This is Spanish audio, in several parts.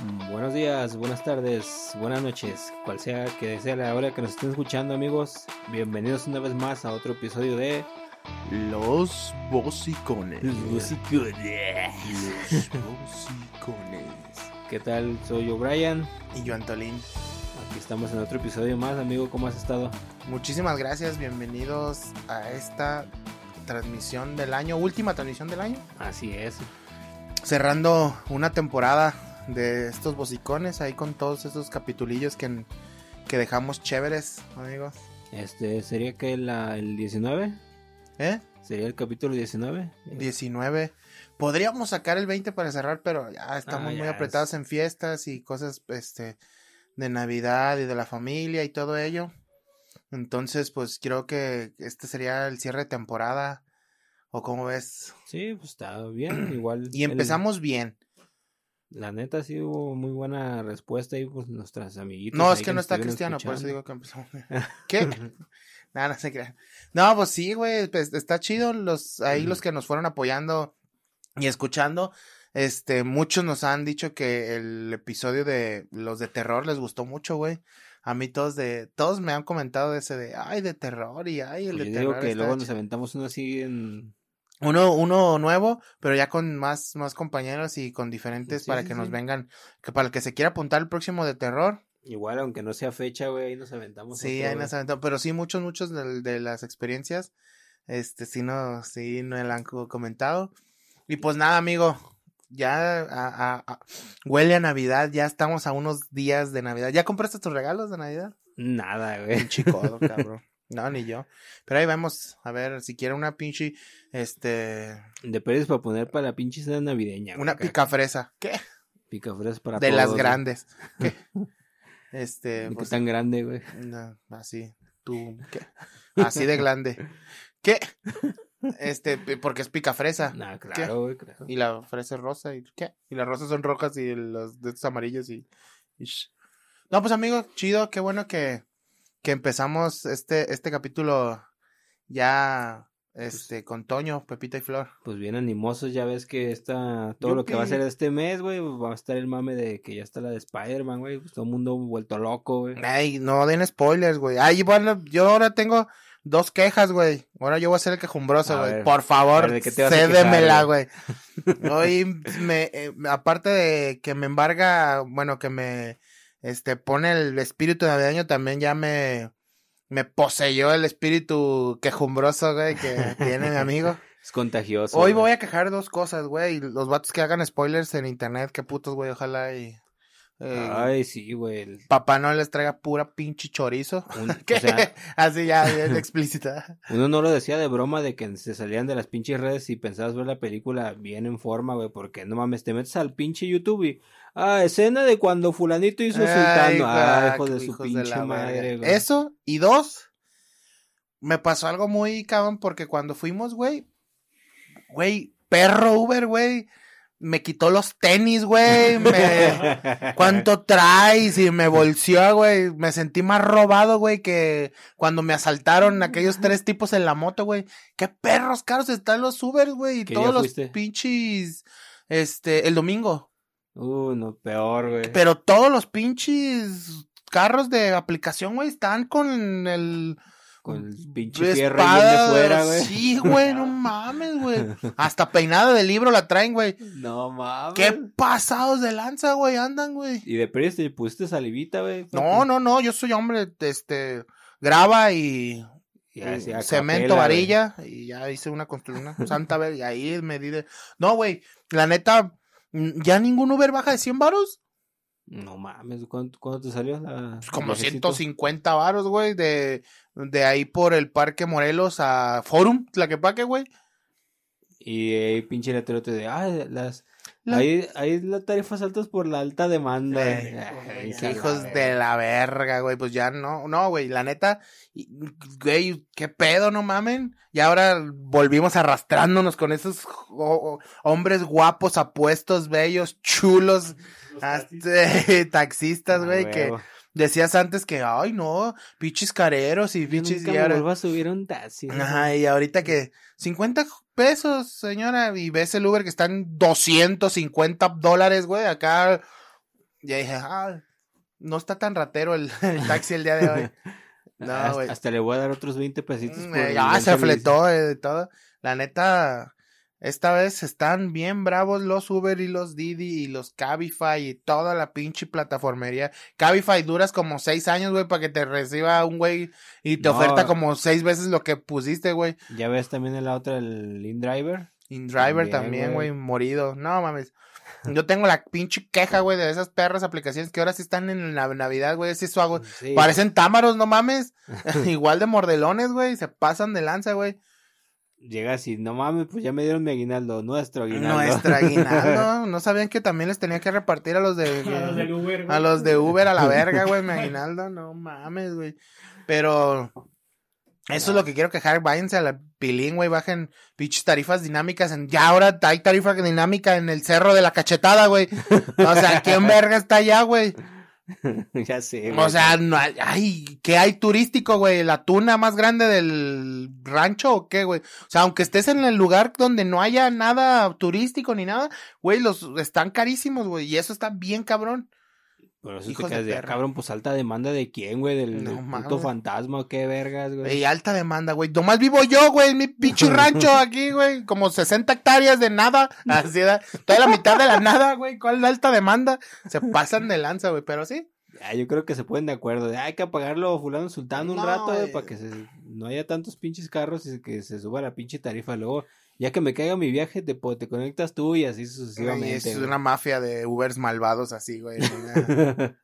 Mm, Buenos días, buenas tardes, buenas noches, cual sea que sea la hora que nos estén escuchando amigos, bienvenidos una vez más a otro episodio de Los bocicones. Los Bocicones. Los bocicones. ¿Qué tal? Soy yo Brian, Y yo, Antolín. aquí estamos en otro episodio más, amigo, ¿cómo has estado? Muchísimas gracias. Bienvenidos a esta transmisión del año, última transmisión del año. Así es, Cerrando una temporada de estos bocicones ahí con todos esos capitulillos que, que dejamos chéveres, amigos. este sería que la, el 19, ¿Eh? sería el capítulo 19. 19. Podríamos sacar el 20 para cerrar, pero ya estamos Ah, muy apretados en fiestas y cosas este de Navidad y de la familia y todo ello. Entonces, pues creo que este sería el cierre de temporada. ¿O cómo ves? Sí, pues está bien, igual. Y el- empezamos bien. La neta sí hubo muy buena respuesta ahí pues nuestras amiguitas. No, es que no está Cristiano, por eso digo que empezamos bien. ¿Qué? Nada, no se crean. No, pues sí, güey, pues está chido los ahí los que nos fueron apoyando y escuchando. Este, muchos nos han dicho que el episodio de los de terror les gustó mucho, güey. A mí todos de todos me han comentado de ese de ay de terror y ay el Pues de yo terror. digo que luego nos chido". aventamos uno así en uno uno nuevo, pero ya con más más compañeros y con diferentes Sí, para sí, que nos vengan que para el que se quiera apuntar el próximo de terror. Igual, aunque no sea fecha, güey, ahí nos aventamos. Sí, otro, ahí nos aventó, pero sí, muchos, muchos de, de las experiencias, este, sí, no, sí, no la han co- comentado. Y pues nada, amigo, ya a- a- a- huele a Navidad, ya estamos a unos días de Navidad. ¿Ya compraste tus regalos de Navidad? Nada, güey. Un chicodo, cabrón. No, ni yo. Pero ahí vamos, a ver, si quiere una pinche, este, De perdiz para poner para la pinche cena navideña. una acá. picafresa. ¿Qué? Picafresas para De todos, las grandes. ¿Qué? Este, que pues, tan grande, güey. No, así, tú, ¿qué? Así de grande. ¿Qué? Este, porque es pica fresa. Nah, claro, güey, claro. Y la fresa es rosa. ¿Y qué? Y las rosas son rojas y los de estos amarillos y. No, pues amigo, chido, qué bueno que, que empezamos este, este capítulo ya este, con Toño, Pepita y Flor. Pues bien animosos, ya ves que está todo lo que va a ser este mes, güey. Va a estar el mame de que ya está la de Spider-Man, güey. Pues todo el mundo vuelto loco, güey. Ay, no den spoilers, güey. Ay, bueno, yo ahora tengo dos quejas, güey. Ahora yo voy a ser el quejumbroso, güey. Por favor, ver, ¿de qué te vas a cédemela, güey. Hoy me, eh, aparte de que me embarga, bueno, que me, este, pone el espíritu navideño, también ya me, me poseyó el espíritu quejumbroso, güey, que tiene mi amigo. Es contagioso. Hoy güey. voy a quejar dos cosas, güey. Los vatos que hagan spoilers en internet, qué putos, güey, ojalá y... eh, Ay, sí, güey. Papá no les traiga pura pinche chorizo. un- o sea, Así ya, bien explícita. Uno no lo decía de broma de que se salían de las pinches redes y pensabas ver la película bien en forma, güey, porque no mames, te metes al pinche YouTube y ah, escena de cuando fulanito hizo sultano, ah, hijo de su pinche la madre, güey. Eso, y dos, me pasó algo muy cabrón porque cuando fuimos, güey, güey, perro Uber, güey, me quitó los tenis, güey, me... ¿Cuánto traes? Y me bolseó, güey. Me sentí más robado, güey, que cuando me asaltaron aquellos tres tipos en la moto, güey. Qué perros caros están los Uber, güey. Y ¿Qué todos los pinches. Este, el domingo. Uh, no, peor, güey. Pero todos los pinches carros de aplicación, güey, están con el. Con el pinche fierro de fuera, güey. Sí, güey, no mames, güey. Hasta peinada de libro la traen, güey. No mames. Qué pasados de lanza, güey, andan, güey. Y de perdiz te pusiste salivita, güey. No, no, no, yo soy hombre, este, graba y cemento, capela, varilla, y ya hice una construcción, una santa y ahí me di de... No, güey, la neta, ya ningún Uber baja de 100 varos. No mames, ¿cuánto, cuánto te salió la pues como viajecito? 150 varos, güey, de, de ahí por el Parque Morelos a Forum, Tlaquepaque, güey. Y ahí pinche letrero te de, ah, las... La- Ahí, ahí las tarifas altas por la alta demanda. Ay, Ay, qué a hijos la de la verga, güey. Pues ya no, no, güey. La neta, y- güey, qué pedo, no mamen. Y ahora volvimos arrastrándonos con esos hombres guapos, apuestos, bellos, chulos, este, taxistas, Ah, güey, que decías antes que, ay, no, pinches careros y Yo pinches. nunca y me ahora- vuelvo a subir un taxi. Ajá, y ahorita que 50 pesos, señora, y ves el Uber que está en 250 dólares, güey, acá Ya dije, ah, no está tan ratero el, el taxi el día de hoy. No, hasta, güey. hasta le voy a dar otros 20 pesitos. Mm, por eh, Ya se fletó eh, todo. La neta, esta vez están bien bravos los Uber y los Didi y los Cabify y toda la pinche plataformería. Cabify duras como seis años, güey, para que te reciba un güey y te No. oferta como seis veces lo que pusiste, güey. Ya ves también en la otra, el InDriver. InDriver También, güey. güey, morido. No mames. Yo tengo la pinche queja, güey, de esas perras aplicaciones que ahora sí están en la Navidad, güey. Sí, eso hago. Sí. Parecen támaros, no mames. Igual de mordelones, güey. Se pasan de lanza, güey. Llega así, no mames, pues ya me dieron mi aguinaldo, nuestro aguinaldo. Nuestra aguinaldo. No sabían que también les tenía que repartir a los de. A los del Uber, güey. a los de Uber a la verga, güey. Mi aguinaldo. No mames, güey. Pero. Eso es lo que quiero quejar. Váyanse a la pilín, güey. Bajen pinches tarifas dinámicas. En... Ya ahora hay tarifa dinámica en el cerro de la cachetada, güey. O sea, ¿quién verga está allá, güey? ya sé. O güey. sea, no hay, ay, ¿qué hay turístico, güey? ¿La tuna más grande del rancho o qué, güey? O sea, aunque estés en el lugar donde no haya nada turístico ni nada, güey, los están carísimos, güey, y eso está bien cabrón. Por eso te hijos quedas de, perra. cabrón, pues alta demanda de quién, güey, del, No del puto fantasma qué vergas, güey. Alta demanda, güey. Nomás vivo yo, güey, en mi pinche rancho aquí, güey, como 60 hectáreas de nada, así, da, toda la mitad de la nada, güey, ¿cuál es la alta demanda? Se pasan de lanza, güey, pero sí. Ah, yo creo que se pueden de acuerdo. De, hay que apagarlo fulano sultano un No, rato, güey, güey. para que se, no haya tantos pinches carros y que se suba la pinche tarifa. Luego, ya que me caiga mi viaje, te, te conectas tú y así sucesivamente. es güey. una mafia de Ubers malvados así, güey.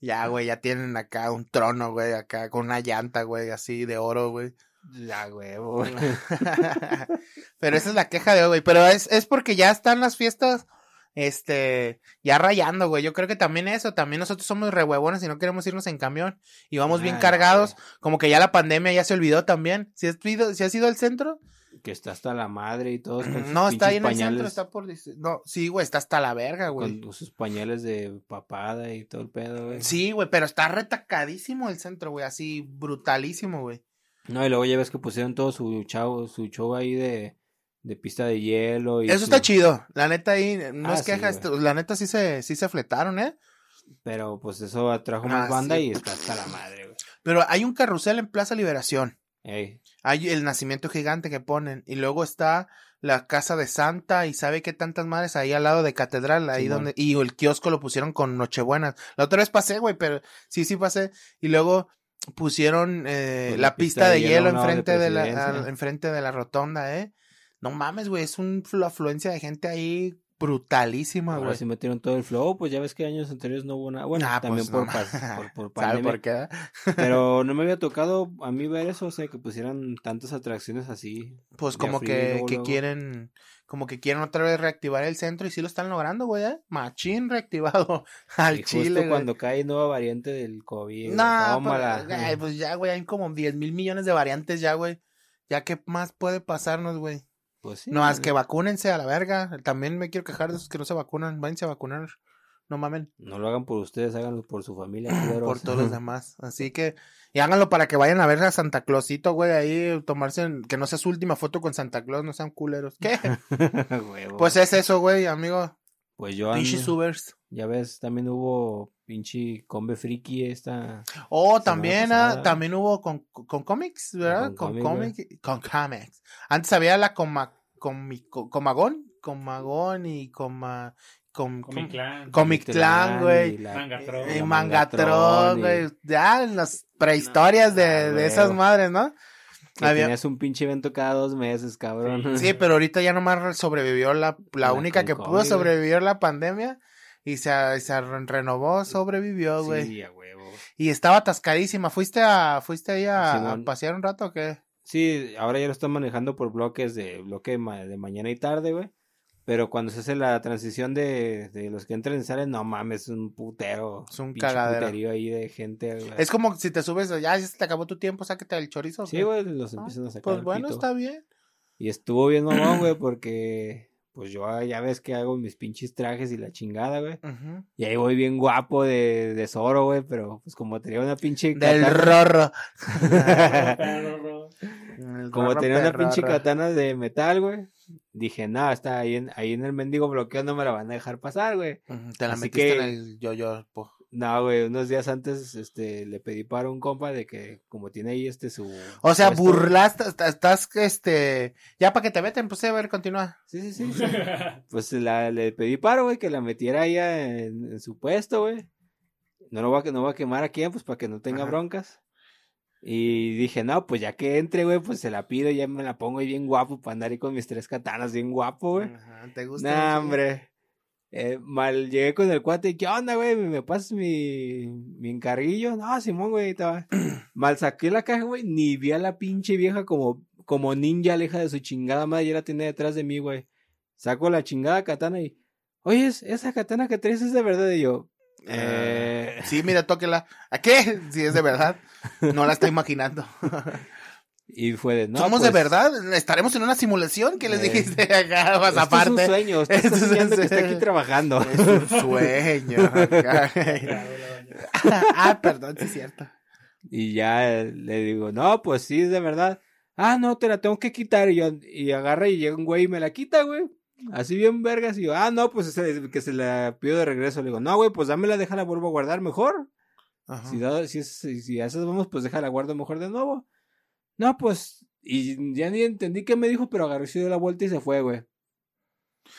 Ya, güey, ya tienen acá un trono, güey, acá con una llanta, güey, así de oro, güey. Ya, huevo. güey. Pero esa es la queja de hoy, güey. Pero es, es porque ya están las fiestas, este, ya rayando, güey. Yo creo que también eso, también nosotros somos re huevones y no queremos irnos en camión. Y vamos bien cargados. Como que ya la pandemia ya se olvidó también. ¿Si has ido, si has ido al centro? Que está hasta la madre y todo. No, está ahí en el centro, está por... No, sí, güey, está hasta la verga, güey. Con sus pañales de papada y todo el pedo, güey. Sí, güey, pero está retacadísimo el centro, güey, así brutalísimo, güey. No, y luego ya ves que pusieron todo su chavo, su show ahí de, de pista de hielo. Y Eso su- está chido. La neta ahí, no Ah, es queja, la neta sí se, sí se fletaron, ¿eh? Pero pues eso atrajo más Ah, banda sí. y está hasta la madre, güey. Pero hay un carrusel en Plaza Liberación. Ey, Hay el nacimiento gigante que ponen. Y luego está la casa de Santa y sabe qué tantas madres ahí al lado de Catedral, ahí donde, y el kiosco lo pusieron con Nochebuenas. La otra vez pasé, güey, pero sí, sí pasé. Y luego pusieron eh, Pues la, la pista, de, hielo de enfrente de, la, enfrente de la rotonda, eh. No mames, güey, es un, la afluencia de gente ahí brutalísima, ahora güey. sí metieron todo el flow, pues ya ves que años anteriores no hubo nada. Bueno, Ah, también pues, por, no pas- por, por ¿Sabe pandemia. por qué? Pero no me había tocado a mí ver eso, o sea, que pusieran tantas atracciones así. Pues como frío, que, luego, que luego. quieren, como que quieren otra vez reactivar el centro y sí lo están logrando, güey, ¿eh? Machín reactivado al y justo Chile, güey. cuando cae nueva variante del COVID. No, tómala. pues, ay, pues ya, güey, hay como 10 mil millones de variantes ya, güey. Ya, ¿qué más puede pasarnos, güey? Pues sí. No, más que vacúnense a la verga. También me quiero quejar de esos que no se vacunan. Váyanse a vacunar. No mamen. No lo hagan por ustedes, háganlo por su familia. Por culeros. todos los demás. Así que, y háganlo para que vayan a ver a Santa Clausito, güey, ahí, tomarse, que no sea su última foto con Santa Claus, no sean culeros. ¿Qué? Pues es eso, güey, amigo. Pues yo. Ya ves, también hubo pinche combe friki esta. Oh, también, ah, también hubo con, con cómics, ¿verdad? con Con cómic, cómics. Con comics. Antes había la coma, comi- co- comagón, comagón y coma, com, Comic Clan. Comic Clan, güey. y Mangatron. y güey. Ya en las prehistorias de, Ah, de esas madres, ¿no? Que Había- tenías un pinche evento cada dos meses, cabrón. Sí, pero ahorita ya nomás sobrevivió la, la La única que pudo sobrevivir la pandemia y se, se re- renovó, sobrevivió, güey. Sí, a huevo. Y estaba atascadísima. ¿Fuiste a, fuiste ahí a, pasear un rato o qué? Sí, ahora ya lo están manejando por bloques de bloque ma- de mañana y tarde, güey. Pero cuando se hace la transición de, de los que entran y salen, no mames, es un putero. Es un cagadero. puterío ahí de gente. Es como si te subes, ya se te acabó tu tiempo, sáquete el chorizo. ¿o Sí, güey, los Ah, empiezan a sacar. Pues el bueno, pito. está bien. Y estuvo bien mamón, güey, porque pues yo ah, ya ves que hago mis pinches trajes y la chingada, güey. Y ahí voy bien guapo de, de Zoro, güey, pero pues como tenía una pinche Del rorro. Como tenía una pinche katana de metal, güey. Dije, no, está ahí en, ahí en el mendigo bloqueo, no me la van a dejar pasar, güey. Te la Así metiste que- en el yo-yo. po. No, güey, unos días antes, este, le pedí para un compa de que, como tiene ahí, este, su... O sea, burlaste, est- estás, este, ya para que te veten, pues sí, a ver, continúa. Sí, sí, sí. sí. Pues la, le pedí paro, güey, que la metiera allá en, en su puesto, güey. No lo va, a- no va a quemar aquí, pues, para que no tenga Ajá. broncas. Y dije, no, pues ya que entre, güey, pues se la pido y ya me la pongo ahí bien guapo para andar ahí con mis tres katanas bien guapo, güey. Ajá, ¿Te gusta? Nah, Sí. hombre. Eh, mal llegué con el cuate y ¿qué onda, güey? ¿Me, me pasas mi, mi encarguillo? No, Simón, güey, estaba. Mal saqué la caja, güey, ni vi a la pinche vieja como, como ninja aleja de su chingada madre, ya la tenía detrás de mí, güey. Saco la chingada katana y, oye, es- esa katana que traes es de verdad, y yo, eh... Sí, mira, tóquela. ¿A qué? Si es de verdad. No la estoy imaginando. Y fue de, no, ¿Somos de pues, verdad? ¿Estaremos en una simulación? ¿Qué les Eh, dijiste acá más Esto es un aparte? sueño, usted Esto está es un que está aquí trabajando. Es un sueño. ah, perdón, sí es cierto. Y ya le digo, no, pues sí, es de verdad. Ah, no, te la tengo que quitar. Y yo, y agarra y llega un güey y me la quita, güey. Así bien vergas. Y yo, ah, no, pues ese- que se la pido de regreso. Le digo, no, güey, pues dámela, déjala, vuelvo a guardar mejor. Ajá. Si, da- si, si, si a esas vamos, pues déjala, guardo mejor de nuevo. No, pues, y ya ni entendí qué me dijo, pero agarró y se dio la vuelta y se fue, güey.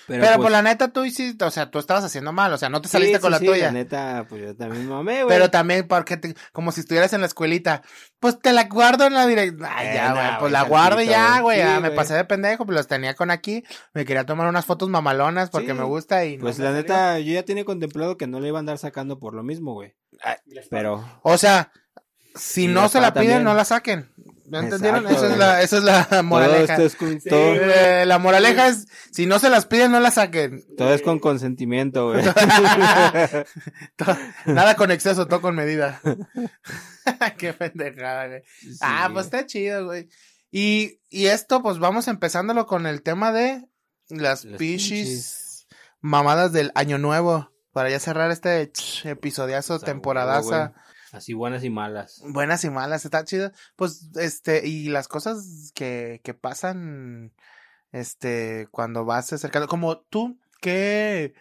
Pero, pues, por la neta tú hiciste, o sea, tú estabas haciendo mal, o sea, no te saliste sí, con la sí, tuya. La neta, pues yo también mamé, güey. Pero también porque te- como si estuvieras en la escuelita, pues te la guardo en la dirección. Ay, Eh, ya, no, güey, pues la guardo y ya, güey. ya Sí, me pasé de pendejo, pues los tenía con aquí, me quería tomar unas fotos mamalonas porque me gusta y Pues la salió. neta, yo ya tenía contemplado que no le iba a andar sacando por lo mismo, güey. Pero, O sea, si no se la piden, también. no la saquen. ¿Ya entendieron? Exacto, Esa es la, esa es la todo moraleja. esto es con, todo, Eh, la moraleja es, si no se las piden, no las saquen. todo es con consentimiento, güey. Nada con exceso, todo con medida. Qué pendejada, güey. ah, pues está chido, güey. Y, y esto, pues vamos empezándolo con el tema de las Las pichis mamadas del año nuevo. Para ya cerrar este episodiazo, temporadaza. Así buenas y malas. Buenas y malas, está chido. Pues, este, y las cosas que, que pasan, este, cuando vas acercando, como tú, ¿qué,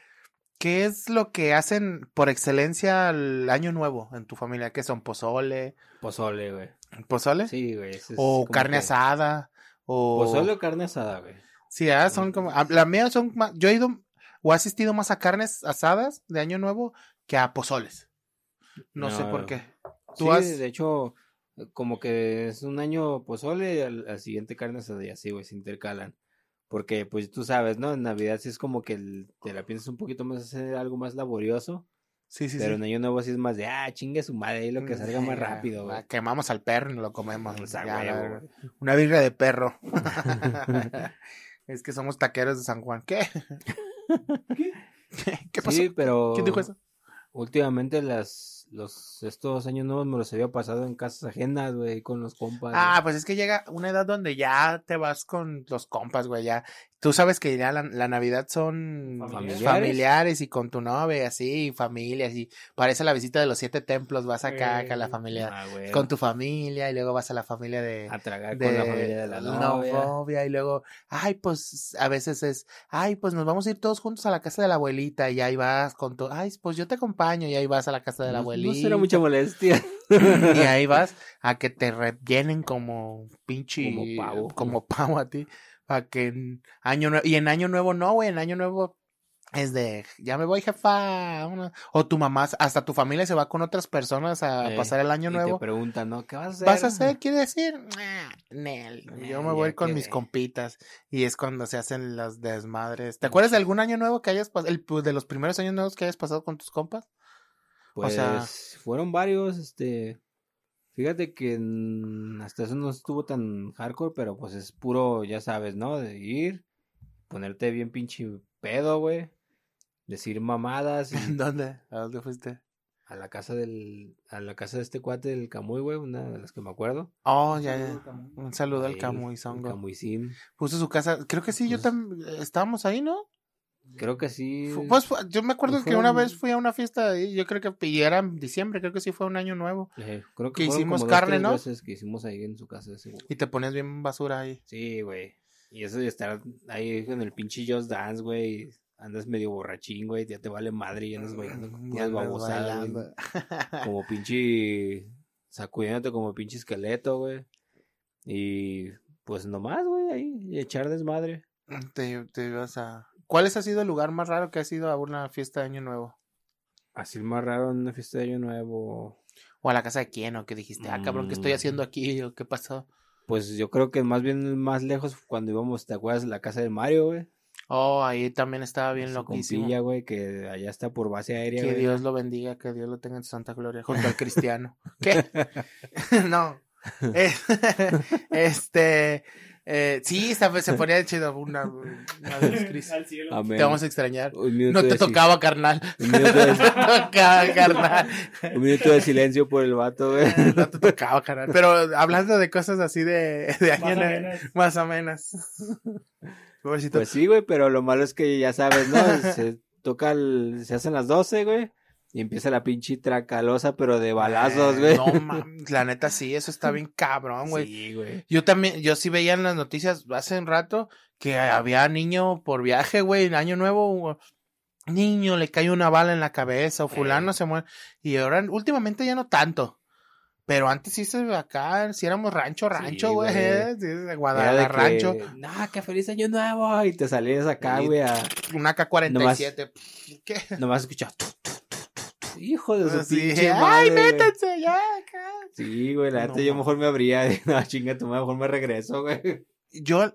qué es lo que hacen por excelencia al año nuevo en tu familia? ¿Qué son? ¿Pozole? Pozole, güey. ¿Pozole? Sí, güey. es o carne que- asada, o... Pozole o carne asada, güey. Sí, ah, son como, ah, la mía son más, yo he ido o he asistido más a carnes asadas de año nuevo que a pozoles. No, sé por qué. Tú Sí, has- de hecho, como que es un año pozole y al, al siguiente carne asada y así, güey, se intercalan. Porque, pues, tú sabes, ¿no? En Navidad sí es como que el- te la piensas un poquito más hacer algo más laborioso. Sí, sí, pero sí. en Año Nuevo sí es más de, ah, chingue su madre, ahí lo que salga más rápido, güey. ah, Quemamos al perro y lo comemos. Ya, güey, güey. verdad. Una birria de perro. es que somos taqueros de San Juan. ¿Qué? ¿Qué? ¿Qué pasó? Sí, pero ¿Quién dijo eso? últimamente las, los, estos años nuevos me los había pasado en casas ajenas, güey, con los compas. Ah, pues es que llega una edad donde ya te vas con los compas, güey, ya. Tú sabes que ya la, la Navidad son Familiares. familiares. y con tu novia, así, y familias, y parece la visita de los siete templos, vas acá, acá a la Eh, familia, Ah, con tu familia, y luego vas a la familia de... a tragar de con la familia de la novia. novia, y luego, ay, pues a veces es, ay, pues nos vamos a ir todos juntos a la casa de la abuelita y ahí vas con tu, ay, pues yo te acompaño y ahí vas a la casa de la No- abuelita. No será mucha molestia. y ahí vas a que te rellenen como pinche Como pavo. como pavo a ti para que en año nuevo y en año nuevo no güey en año nuevo es de ya me voy jefa vámonos". o tu mamá hasta tu familia se va con otras personas a Eh, pasar el año y nuevo te preguntan, ¿no? ¿Qué vas a hacer? ¿Vas a hacer? ¿Quiere decir? Nel. Yo me voy con mis compitas. Y es cuando se hacen las desmadres. ¿Te acuerdas de algún año nuevo que hayas pasado? De los primeros años nuevos que hayas pasado con tus compas? Pues O sea- fueron varios, este. Fíjate que hasta eso no estuvo tan hardcore, pero pues es puro, ya sabes, ¿no? De ir, ponerte bien pinche pedo, güey. Decir mamadas y ¿En dónde? ¿A dónde fuiste? a la casa del, a la casa de este cuate del Camuy, güey, una de las que me acuerdo. Oh, ya, ya. Un saludo al Camuy Songo. Camuicín. Puso su casa. Creo que sí, yo Pues- también. Estábamos ahí, ¿no? Creo que sí. Pues yo me acuerdo Pues que una vez fui a una fiesta ahí. Yo creo que y era en diciembre. Creo que sí fue un año nuevo. eh, creo que que, hicimos como carne, ¿no? veces que hicimos ahí en su casa ese. Y te ponías bien basura ahí. Sí, güey. Y eso de estar ahí con el pinche Just Dance, güey. Andas medio borrachín, güey. Ya te vale madre y andas bailando Mm, babosadas, bailando. Como pinche. Sacudiéndote como pinche esqueleto, güey. Y pues nomás, güey, ahí. Y echar desmadre. Te, te ibas a... ¿Cuál ha sido el lugar más raro que has ido a una fiesta de Año Nuevo? Así el más raro en una fiesta de año nuevo. ¿O a la casa de quién? ¿O que dijiste, ah, cabrón, ¿qué estoy Mm. haciendo aquí? ¿O qué pasó? Pues yo creo que más bien más lejos cuando íbamos, ¿te acuerdas la casa de Mario, güey? Oh, ahí también estaba bien Su loquísimo. compilla, güey, que allá está por base aérea, Que güey. Dios lo bendiga, que Dios lo tenga en su santa gloria, junto al cristiano. ¿Qué? no. Eh, este, eh, sí, esta- se ponía chido una, una vez, Cris. Al cielo. Amén. Te vamos a extrañar. No te de tocaba, carnal. Un minuto, de, No te tocaba, carnal. un minuto de silencio por el vato, güey. No te tocaba, carnal. Pero hablando de cosas así de, de Más menos. más o menos. Pobrecito. Pues sí, güey, pero lo malo es que ya sabes, ¿no? Se toca, el- se hacen las 12, güey. Y empieza la pinche tracalosa, pero de balazos, Eh, güey. No mames, la neta sí, eso está bien cabrón, güey. Sí, güey. Yo también, yo sí veía en las noticias hace un rato que había niño por viaje, güey, en año nuevo, niño le cae una bala en la cabeza o fulano se muere. Y ahora, últimamente ya no tanto. Pero antes sí se acá, si éramos rancho, rancho, güey. eh, sí, Guadalajara, que, rancho. No, que feliz año nuevo. Y te salías acá, güey, a... Una K-47. ¿Qué? Nomás escuchas... Hijo de su Sí, pinche ¡Ay, madre, güey. métanse ya! acá! Sí, güey, la No neta yo mames. mejor me abría. No, chinga, tu madre, mejor me regreso, güey. Yo.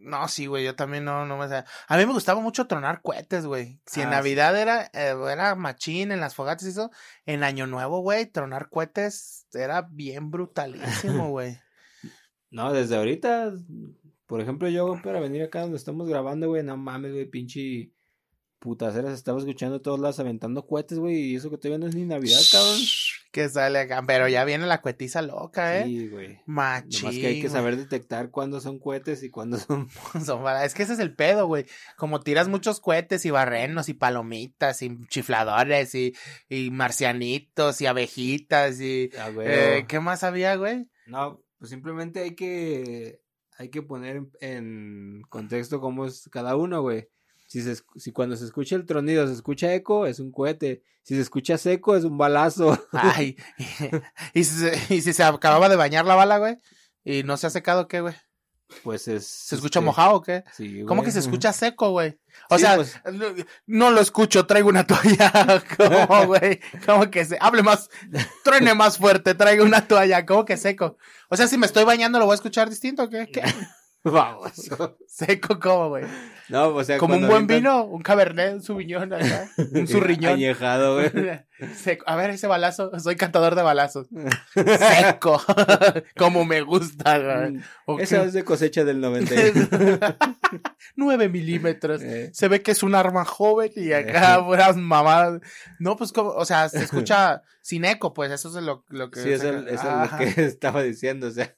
No, sí, güey, yo también no, no me sé. A mí me gustaba mucho tronar cohetes, güey. Si en Ah, sí. Navidad era, eh, era machín, en las fogatas y eso, en Año Nuevo, güey, tronar cohetes era bien brutalísimo, güey. No, desde ahorita, por ejemplo, yo para venir acá donde estamos grabando, güey, no mames, güey, pinche putaceras, estaba escuchando a todos lados aventando cohetes, güey, y eso que todavía no es ni Navidad, cabrón. que sale acá, pero ya viene la cuetiza loca, ¿eh? Sí, güey. Machín. Nomás que hay que saber detectar cuándo son cohetes y cuándo son... Son Es que ese es el pedo, güey. Como tiras muchos cohetes y barrenos y palomitas y chifladores y, y marcianitos y abejitas y... Ah, güey. eh, ¿Qué más había, güey? No, pues simplemente hay que hay que poner en, en contexto cómo es cada uno, güey. Si, se, si cuando se escucha el tronido se escucha eco, es un cohete. Si se escucha seco, es un balazo. Ay, y, si se, y si se acababa de bañar la bala, güey, y no se ha secado, ¿qué, güey? Pues es... ¿Se escucha este, mojado o qué? Sí, ¿Cómo güey. que se escucha seco, güey? O Sí, sea, pues- no, no lo escucho, traigo una toalla. ¿Cómo, güey? ¿Cómo que se... Hable más, truene más fuerte, traigo una toalla. ¿Cómo que seco? O sea, si me estoy bañando, ¿lo voy a escuchar distinto o qué? ¿Qué? Baboso. Seco, ¿cómo, güey? No, o sea, Como un buen avientan- vino, un cabernet, un subiñón acá, un zurriñón. Añejado, güey. Seco. A ver, ese balazo, soy cantador de balazos. Seco. Como me gusta, güey. Mm, Ok. Esa es de cosecha del 91. 9 milímetros. Eh, Se ve que es un arma joven y acá puras mamadas. No, pues como, o sea, se escucha sin eco, pues eso es lo, lo que. sí, eso, eso es lo que estaba diciendo, o sea.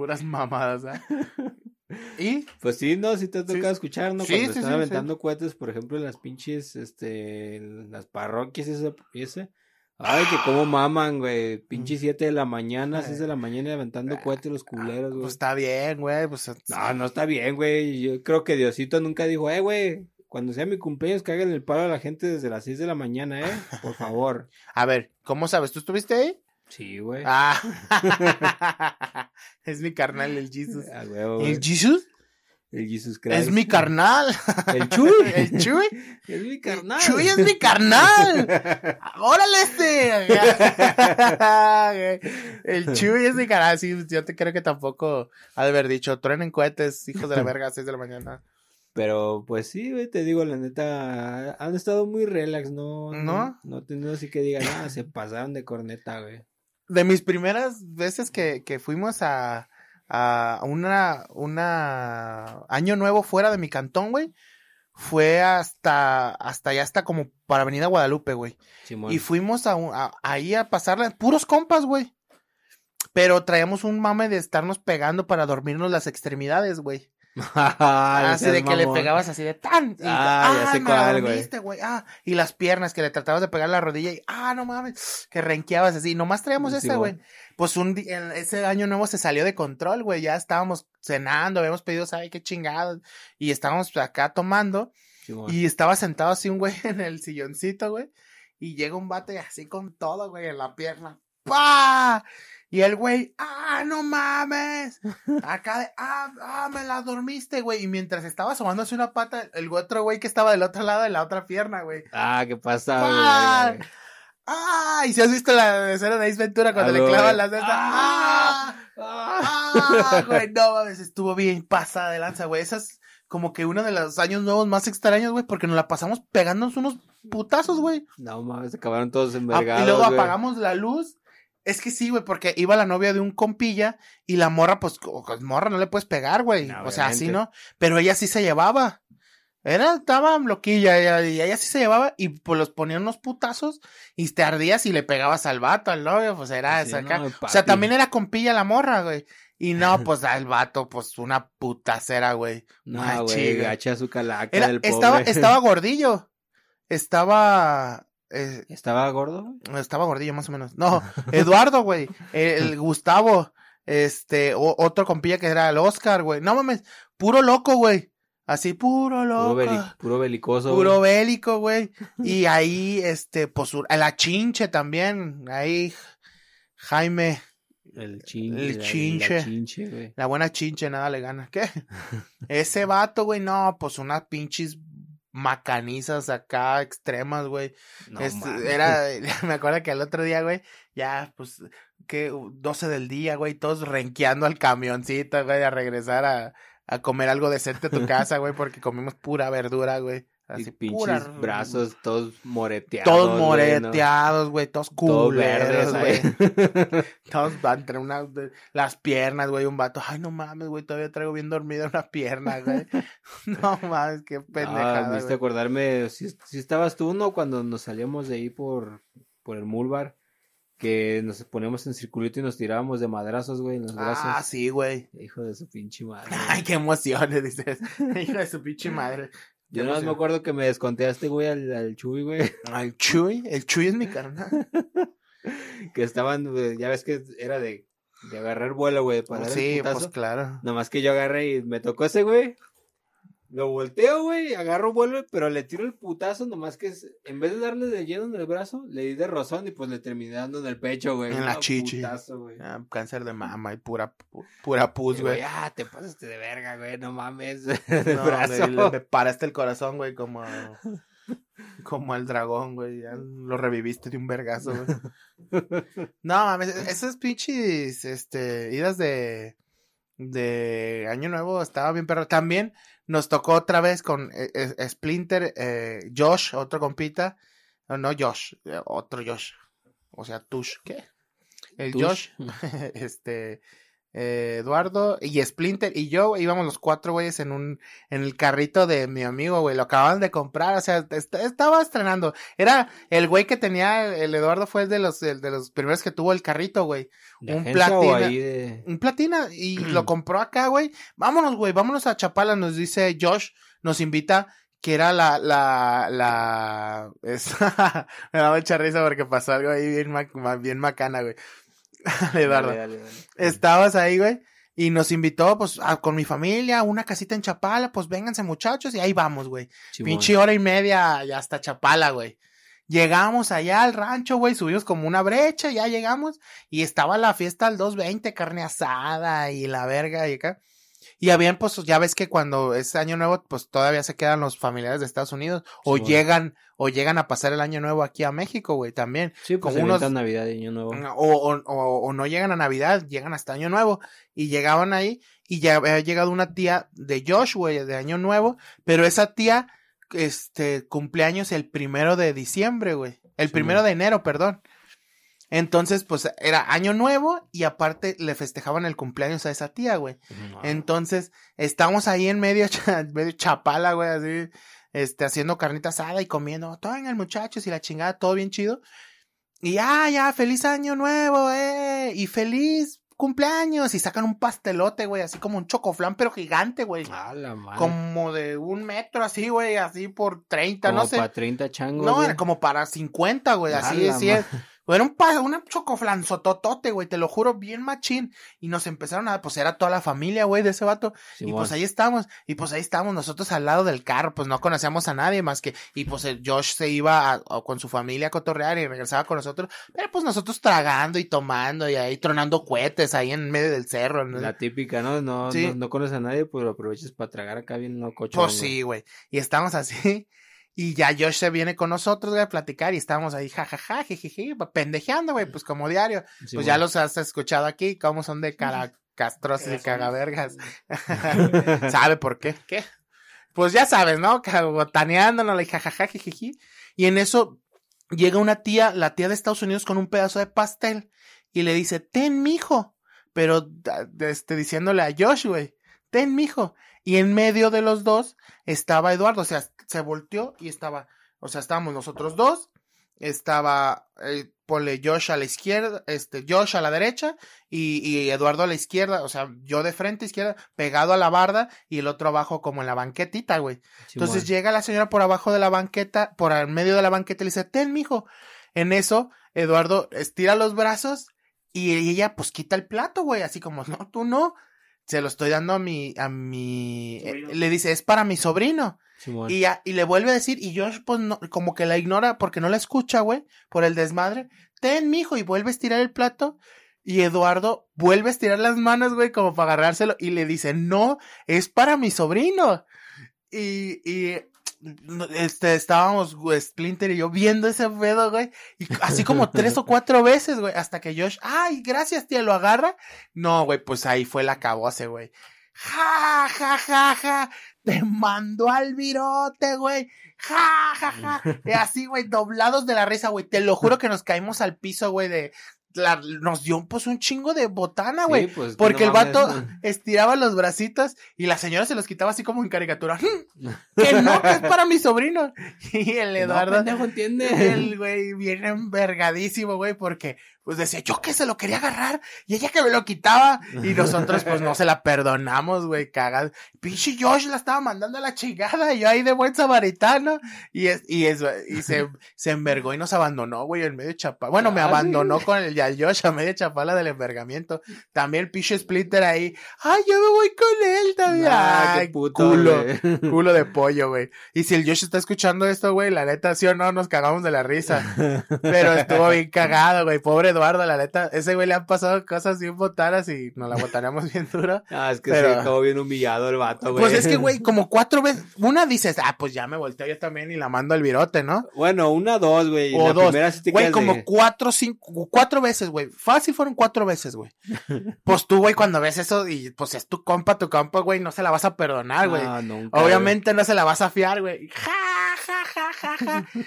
Puras mamadas, ¿eh? Y Pues sí, no, sí te ha Sí. escuchar, ¿no? Sí, Cuando están aventando cohetes, por ejemplo, en las pinches, este, en las parroquias ese, ese. Ay, que cómo maman, güey. Pinche siete de la mañana, seis de la mañana y aventando cohetes los culeros, güey. pues está bien, güey. Pues, No, no está bien, güey. Yo creo que Diosito nunca dijo, eh, güey, cuando sea mi cumpleaños, que hagan el paro a la gente desde las seis de la mañana, eh. Por favor. A ver, ¿cómo sabes? ¿Tú estuviste ahí? Sí, güey. Ah. es mi carnal, el Jesus. Güey. ¿El Jesus? El Jesus Christ. Es mi carnal. El Chuy. El Chuy. Es mi carnal. Chuy es mi carnal. ¡Órale este! El Chuy es mi carnal. Sí, yo te creo que tampoco ha de haber dicho, truenen cohetes, hijos de la verga, a 6 de la mañana. Pero pues sí, güey, te digo, la neta, han estado muy relax, ¿no? ¿No? No tenido así que digan, ah, se pasaron de corneta, güey. De mis primeras veces que, que fuimos a, a una, una año nuevo fuera de mi cantón, güey, fue hasta, hasta allá, hasta como para Avenida Guadalupe, güey. Simón. Y fuimos a, un- a- ahí a pasarla, puros compas, güey. Pero traíamos un mame de estarnos pegando para dormirnos las extremidades, güey. Así de que le pegabas así de tan. Y, ah, ya sé cuál, güey. Ah, y las piernas que le tratabas de pegar la rodilla y, ah, no mames, que renqueabas así. Nomás traíamos Sí, esa, güey. Pues un día, ese año nuevo se salió de control, güey. Ya estábamos cenando, habíamos pedido, ¿sabe qué chingados? Y estábamos acá tomando. Y estaba sentado así un güey en el silloncito, güey. Y llega un y así con todo, güey, en la pierna. ¡Pah! Y el güey, ¡ah, no mames! Acá de, ¡ah, ah, me la dormiste, güey! Y mientras estaba asomándose una pata, el otro güey que estaba del otro lado de la otra pierna, güey. Ah, ¿qué pasa, güey? ¡Ah! Y si has visto la escena de Ace Ventura cuando le clavan las de. ¡Ah! ¡Ah! Ah. ¡Ah! Güey, no mames, estuvo bien pasada de lanza, güey. Esa es como que uno de los años nuevos más extraños, güey, porque nos la pasamos pegándonos unos putazos, güey. No mames, se acabaron todos Ah, envergados. Y luego apagamos la luz. Es que sí, güey, porque iba la novia de un compilla y la morra, pues, co- morra no le puedes pegar, güey. No, o sea, así no. Pero ella sí se llevaba. Era, estaba loquilla, ella, y ella sí se llevaba y pues los ponían unos putazos y te ardías y le pegabas al vato, al novio, pues era Sí, esa acá. no, o sea, también era compilla la morra, güey. Y no, pues al vato, pues una putacera, güey. No, güey, gacha su calaca Era, del pobre. estaba, estaba gordillo. Estaba, eh, ¿Estaba gordo? güey? estaba gordillo más o menos. No, Eduardo, güey. El, Gustavo. Este, o- otro compilla que era el Oscar, güey. No mames, puro loco, güey. Así, puro Puro, loco. beli- puro belicoso. Puro güey. bélico, güey. Y ahí, este, pues, la chinche también. Ahí, Jaime, El chinche. El chinche. La chinche, güey. la buena chinche, nada le gana. ¿Qué? Ese vato, güey, no, pues unas pinches macanizas acá extremas, güey. No, Este, era, me acuerdo que el otro día, güey, ya, pues, que 12 del día, güey, todos renqueando al camioncito, güey, a regresar a, a comer algo decente a tu casa, güey, porque comimos pura verdura, güey. Y Así, pinches pura. brazos todos moreteados. Todos güey, ¿no? moreteados, güey, todos Todo culeros, verdes, güey. Todos van entre una, las piernas, güey, un vato. Ay, no mames, güey, todavía traigo bien dormida una pierna, güey. no mames, qué pendejada, me hiciste acordarme, si, estabas tú, ¿no? Cuando nos salíamos de ahí por, por el Mulbar, que nos poníamos en circulito y nos tirábamos de madrazos, güey, en los brazos. Ah, sí, güey. Hijo de su pinche madre. Ay, qué emociones, dices. Hijo de su pinche madre. Yo nada más me acuerdo que me desconteaste, güey, al, al Chuy, güey, Al Chuy, el Chuy es mi carnal. que estaban, eh, ya ves que era de, de agarrar vuelo, güey, para sí, pues claro. Nomás que yo agarré y me tocó ese, güey. Lo volteo, güey, agarro vuelo, pero le tiro el putazo, nomás que es- en vez de darle de lleno en el brazo, le di de rozón y pues le terminé dando en el pecho, güey. En la Ah, chichi. putazo. Ah, cáncer de mama y pura, pu- pura pus, güey. ah, te pasaste de verga, güey, no mames. No, brazo. me, le- paraste el corazón, güey, como, como el dragón, güey. Ya lo reviviste de un vergazo, güey. No, mames, esas pinches, este, idas de, de Año Nuevo estaba bien perro. También nos tocó otra vez con eh, eh, Splinter, eh, Josh, otro compita. No, no Josh, eh, otro Josh. O sea, Tush, ¿qué? El Tush. Josh, este, eh, Eduardo y Splinter y yo íbamos los cuatro güeyes en un, en el carrito de mi amigo, güey, lo acaban de comprar, o sea, est- estaba estrenando. Era el güey que tenía, el Eduardo fue el de los, el de los primeros que tuvo el carrito, güey. ¿De un platina. de... Un platina y lo compró acá, güey. Vámonos, güey, vámonos a Chapala, nos dice Josh, nos invita, que era la, la, la, es- me da mucha risa porque pasó algo ahí bien, ma- bien macana, güey. Eduardo. Dale, dale, dale. Estabas ahí, güey. Y nos invitó, pues, a- con mi familia, a una casita en Chapala, pues vénganse muchachos, y ahí vamos, güey. Pinche hora y media ya hasta Chapala, güey. Llegamos allá al rancho, güey, subimos como una brecha, ya llegamos, y estaba la fiesta al 220, carne asada y la verga y acá. Y habían, pues, ya ves que cuando es año nuevo, pues todavía se quedan los familiares de Estados Unidos, o llegan, o llegan a pasar el año nuevo aquí a México, güey, también. Sí, pues como unos... unos- Navidad y Año Nuevo. O, o, o, o no llegan a Navidad, llegan hasta Año Nuevo. Y llegaban ahí y ya había llegado una tía de Josh, güey, de Año Nuevo. Pero esa tía, este, cumpleaños el primero de diciembre, güey. El Sí, primero man. de enero, perdón. Entonces, pues era Año Nuevo y aparte le festejaban el cumpleaños a esa tía, güey. No. Entonces, estamos ahí en medio, cha- medio chapala, güey, así, este, haciendo carnita asada y comiendo, vengan muchachos y la chingada, todo bien chido. Y ya, ya, feliz año nuevo, eh, y feliz cumpleaños. Y sacan un pastelote, güey, así como un chocoflán, pero gigante, güey. A la madre. Como de un metro así, güey, así por 30, Como no sé. para 30 changos. No, güey. era como para 50, güey, así, así. es. Era un una chocoflanzototote, güey, te lo juro, bien machín. Y nos empezaron a, pues era toda la familia, güey, de ese vato. Y pues ahí estamos, y pues ahí estábamos nosotros al lado del carro, pues no conocíamos a nadie más que, y pues el Josh se iba a- a- con su familia a cotorrear y regresaba con nosotros, pero pues nosotros tragando y tomando y ahí tronando cohetes ahí en medio del cerro. ¿no? La típica, ¿no? No, Sí. no, no conoces a nadie, pero aprovechas para tragar acá bien lococho. Pues sí, güey. Y estamos así. Y ya Josh se viene con nosotros, güey, a platicar. Y estamos ahí, jajaja, jijiji, pendejeando, güey, pues como diario. Pues ya los has escuchado aquí, cómo son de cara castrosos y cagavergas. ¿Sabe por qué? ¿Qué? Pues ya sabes, ¿no? Botaneándonos, jajaja, jijiji. Y en eso llega una tía, la tía de Estados Unidos, con un pedazo de pastel. Y le dice, ten, mijo. Pero, este, diciéndole a Josh, güey, ten, mijo. Y en medio de los dos estaba Eduardo, o sea, se volteó y estaba, o sea, estábamos nosotros dos, estaba, eh, ponle Josh a la izquierda, este, Josh a la derecha y, y Eduardo a la izquierda, o sea, yo de frente izquierda, pegado a la barda y el otro abajo como en la banquetita, güey. Entonces llega la señora por abajo de la banqueta, por el medio de la banqueta y le dice, ten, mijo. En eso, Eduardo estira los brazos y ella pues quita el plato, güey, así como, no, tú no. Se lo estoy dando a mi, a mi, eh, le dice, es para mi sobrino. Y, ya- y le vuelve a decir, y Josh, pues, no, como que la ignora porque no la escucha, güey, por el desmadre. Ten, mijo, y vuelve a estirar el plato. Y Eduardo vuelve a estirar las manos, güey, como para agarrárselo. Y le dice, no, es para mi sobrino. Y, y, este, estábamos, güey, Splinter y yo viendo ese pedo, güey. Y así como tres o cuatro veces, güey, hasta que Josh, ay, gracias, tía, lo agarra. No, güey, pues ahí fue la cabose, güey. Ja, ja, ja, ja. Te mandó al virote, güey. Ja, ja, ja. Y así, güey, doblados de la risa, güey. Te lo juro que nos caímos al piso, güey, de... la- nos dio pues un chingo de botana, güey. Sí, pues, que porque no el vato mames. estiraba los bracitos y la señora se los quitaba así como en caricatura. que no, que es para mi sobrino. Y el Eduardo, No, pendejo, entiende. el güey, viene envergadísimo, güey, porque pues decía yo que se lo quería agarrar y ella que me lo quitaba y nosotros pues no se la perdonamos, güey, cagado. Pinche Josh la estaba mandando a la chingada y yo ahí de buen samaritano y es, y eso, y se, se envergó y nos abandonó, güey, en medio chapala. Bueno, me abandonó con el ya Josh a medio chapala del envergamiento. También el pinche Splinter ahí, ay, yo me voy con él también. Ah, Ay, qué puto, culo culo de pollo, güey. Y si el Josh está escuchando esto, güey, la neta, sí o no, nos cagamos de la risa. Pero estuvo bien cagado, güey. Pobre Eduardo, la neta. Ese güey le han pasado cosas bien botanas y nos la botaríamos bien dura. Ah, es que Pero- sí, acabó bien humillado el vato, güey. Pues es que, güey, como cuatro veces. Una dices, ah, pues ya me volteo yo también y la mando al virote, ¿no? Bueno, una, dos, güey. O la dos. primera sí te Güey, como de- cuatro, cinco, cuatro veces, güey. Fácil fueron cuatro veces, güey. Pues tú, güey, cuando ves eso y pues es tu compa, tu compa, güey, no se la vas a perdonar, güey. Ah, nunca, Obviamente no se la vas a fiar, güey. Ja.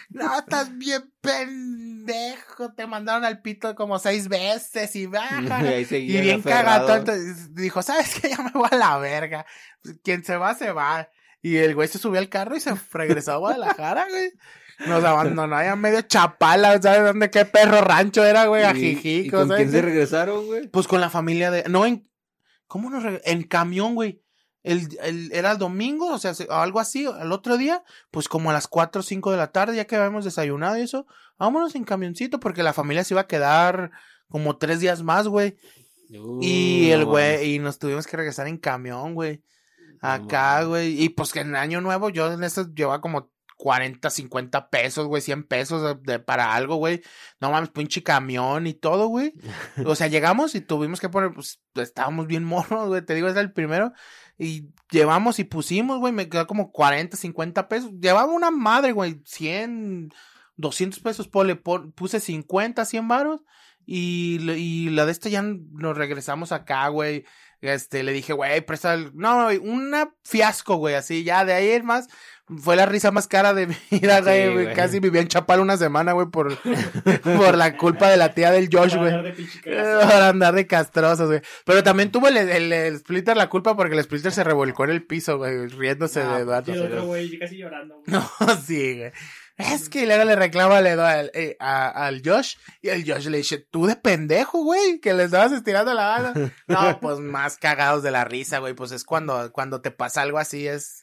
No, estás bien pendejo. Te mandaron al pito como seis veces y va. güey. ja, ja. Y Y bien cagado. entonces dijo, ¿sabes qué? Ya me voy a la verga. Quien se va, se va. Y el güey se subió al carro y se regresó a Guadalajara, güey. Nos abandonó allá medio chapala, ¿sabes dónde? ¿Qué perro rancho era, güey? ¿Y- Ajijico, ¿Y con ¿sabes quién se regresaron, güey? Pues con la familia de. No, en. ¿Cómo nos reg- En camión, güey. El, el, era el domingo, o sea, se- algo así, al otro día, pues como a las 4 o 5 de la tarde, ya que habíamos desayunado y eso, vámonos en camioncito, porque la familia se iba a quedar como tres días más, güey. Y el güey, y nos tuvimos que regresar en camión, güey. Acá, güey. Y pues que en Año Nuevo yo en eso llevaba como 40, 50 pesos, güey, 100 pesos de, para algo, güey. No mames, pinche camión y todo, güey. O sea, llegamos y tuvimos que poner, pues, estábamos bien morros, güey. Te digo, es el primero. Y llevamos y pusimos, güey, me quedó como 40, 50 pesos. Llevaba una madre, güey, 100, 200 pesos, ponle, pon- puse 50, 100 varos. Y, y la de esta ya nos regresamos acá, güey. Este, le dije, güey, presta el... No, güey, una fiasco, güey, así, ya de ahí en más, fue la risa más cara de mi vida, Sí, güey, güey. Casi vivía en Chapal una semana, güey, por, por la culpa de la tía del Josh, Para güey. andar de pinche cagazo. Para andar de castrosos, güey. Pero también tuvo el, el, el Splitter la culpa porque el Splitter se revolcó en el piso, güey, riéndose Ah, de Eduardo. Y el otro güey casi llorando. güey. No, sí, güey. Es que luego le reclama al, al, eh, al Josh. Y el Josh le dice, tú de pendejo, güey, que le estabas estirando la mano. No, pues más cagados de la risa, güey. Pues es cuando, cuando te pasa algo así, es.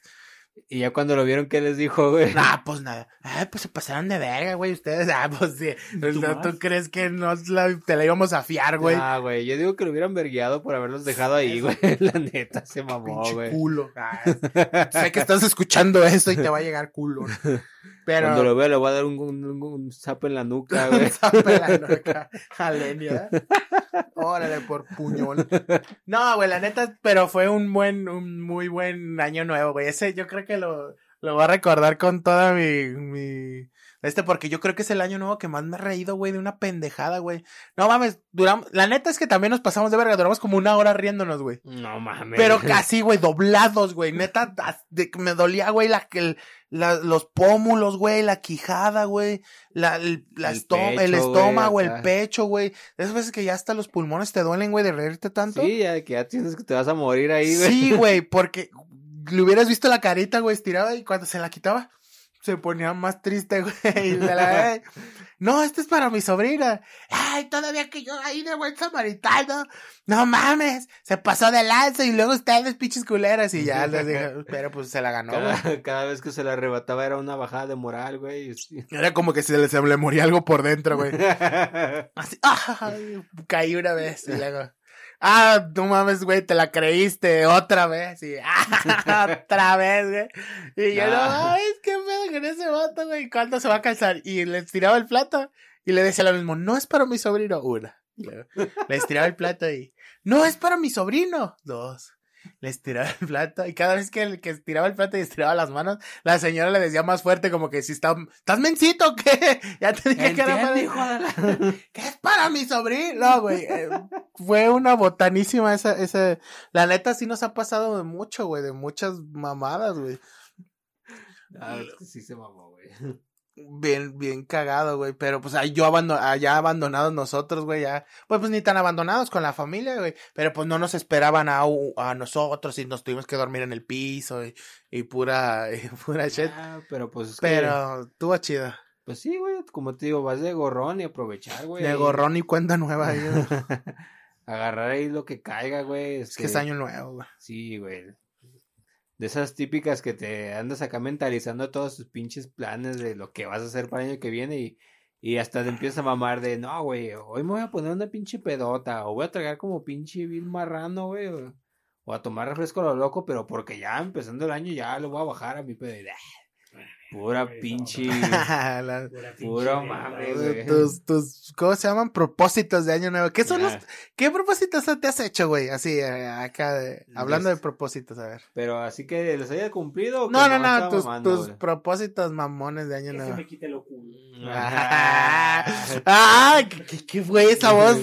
Y ya cuando lo vieron, ¿qué les dijo, güey? Ah, pues nada. Ay, pues se pasaron de verga, güey, ustedes. Ah, pues sí. ¿Tú crees que la- te la íbamos a fiar, güey? Ah, güey, yo digo que lo hubieran vergueado por haberlos dejado ahí, güey. La neta, se mamó, güey. culo. Ah, sé que estás escuchando eso y te va a llegar culo. Pero. Cuando lo vea le voy a dar un, un, un- un en la nuca, güey. Zape la nuca a Lenny, ¿verdad? Órale, por puñón. No, güey, la neta, pero fue un buen, un muy buen año nuevo, güey. Ese yo creo que lo, lo voy a recordar con toda mi, mi, este, porque yo creo que es el año nuevo que más me he reído, güey, de una pendejada, güey. No mames, duramos, la neta es que también nos pasamos de verga, duramos como una hora riéndonos, güey. No mames. Pero casi, güey, doblados, güey. Neta, de que me dolía, güey, la, el- la- los pómulos, güey, la quijada, güey, la, el, la El estómago, el güey, pecho, güey. Esas veces que ya hasta los pulmones te duelen, güey, de reírte tanto. Sí, ya que ya tienes que te vas a morir ahí, güey. Sí, güey, porque le hubieras visto la carita, güey, estirada y cuando se la quitaba, se ponía más triste, güey. la- No, esto es para mi sobrina. Ay, todavía que yo ahí de buen samaritano. No mames, se pasó de lanza y luego ustedes, pinches culeras. Y ya les dije, pero pues se la ganó, güey. Cada, vez que se le arrebataba era una bajada de moral, güey. Era como que se le, se le moría algo por dentro, güey. Así, ay, caí una vez y luego. Ah, tú mames, güey, te la creíste otra vez. Y ah, otra vez, güey. Y yo, no Ah. mames, qué pedo con ese vato, güey. ¿Cuándo se va a calzar? Y le estiraba el plato y le decía lo mismo, no es para mi sobrino. Una. Le estiraba el plato y, no es para mi sobrino. Dos. Le estiraba el plato y cada vez que, el que estiraba el plato y estiraba las manos, la señora le decía más fuerte como que si está, ¿estás mencito o qué? Ya te dije que era para hijo de la- ¿Qué es para mi sobrino? No, güey. eh, fue una botanísima esa, esa. La neta sí nos ha pasado de mucho, güey. De muchas mamadas, güey. Ah, es que sí se mamó, güey. Bien, bien cagado, güey. Pero pues ahí yo abando allá abandonados nosotros, güey. Ya. Pues, pues ni tan abandonados con la familia, güey. Pero pues no nos esperaban a, a nosotros y nos tuvimos que dormir en el piso y, y pura, y pura shit. Ah, pero pues es que- Pero estuvo chido. Pues sí, güey, como te digo, vas de gorrón y aprovechar, güey. De gorrón y cuenta nueva. ahí. Agarrar ahí lo que caiga, güey. es que es año nuevo, güey. Sí, güey. De esas típicas que te andas acá mentalizando todos tus pinches planes de lo que vas a hacer para el año que viene y, y hasta te empiezas a mamar de, no, güey, hoy me voy a poner una pinche pedota o voy a tragar como pinche vil marrano, güey. O, a tomar refresco a lo loco, pero porque ya empezando el año ya lo voy a bajar a mi pedo. y, "Ah, Pura pinche... La- Pura pinche Puro mame, güey. tus, tus, ¿cómo se llaman? Propósitos de año nuevo. ¿Qué son los, qué propósitos te has hecho, güey? Así, eh, acá, de- hablando de propósitos, a ver. Pero así que les haya cumplido. o No, no, no, tus, mamando, tus güey? propósitos mamones de año Que se nuevo. me quite lo culo. Ah, ah, ¿qué, qué- qué fue esa voz?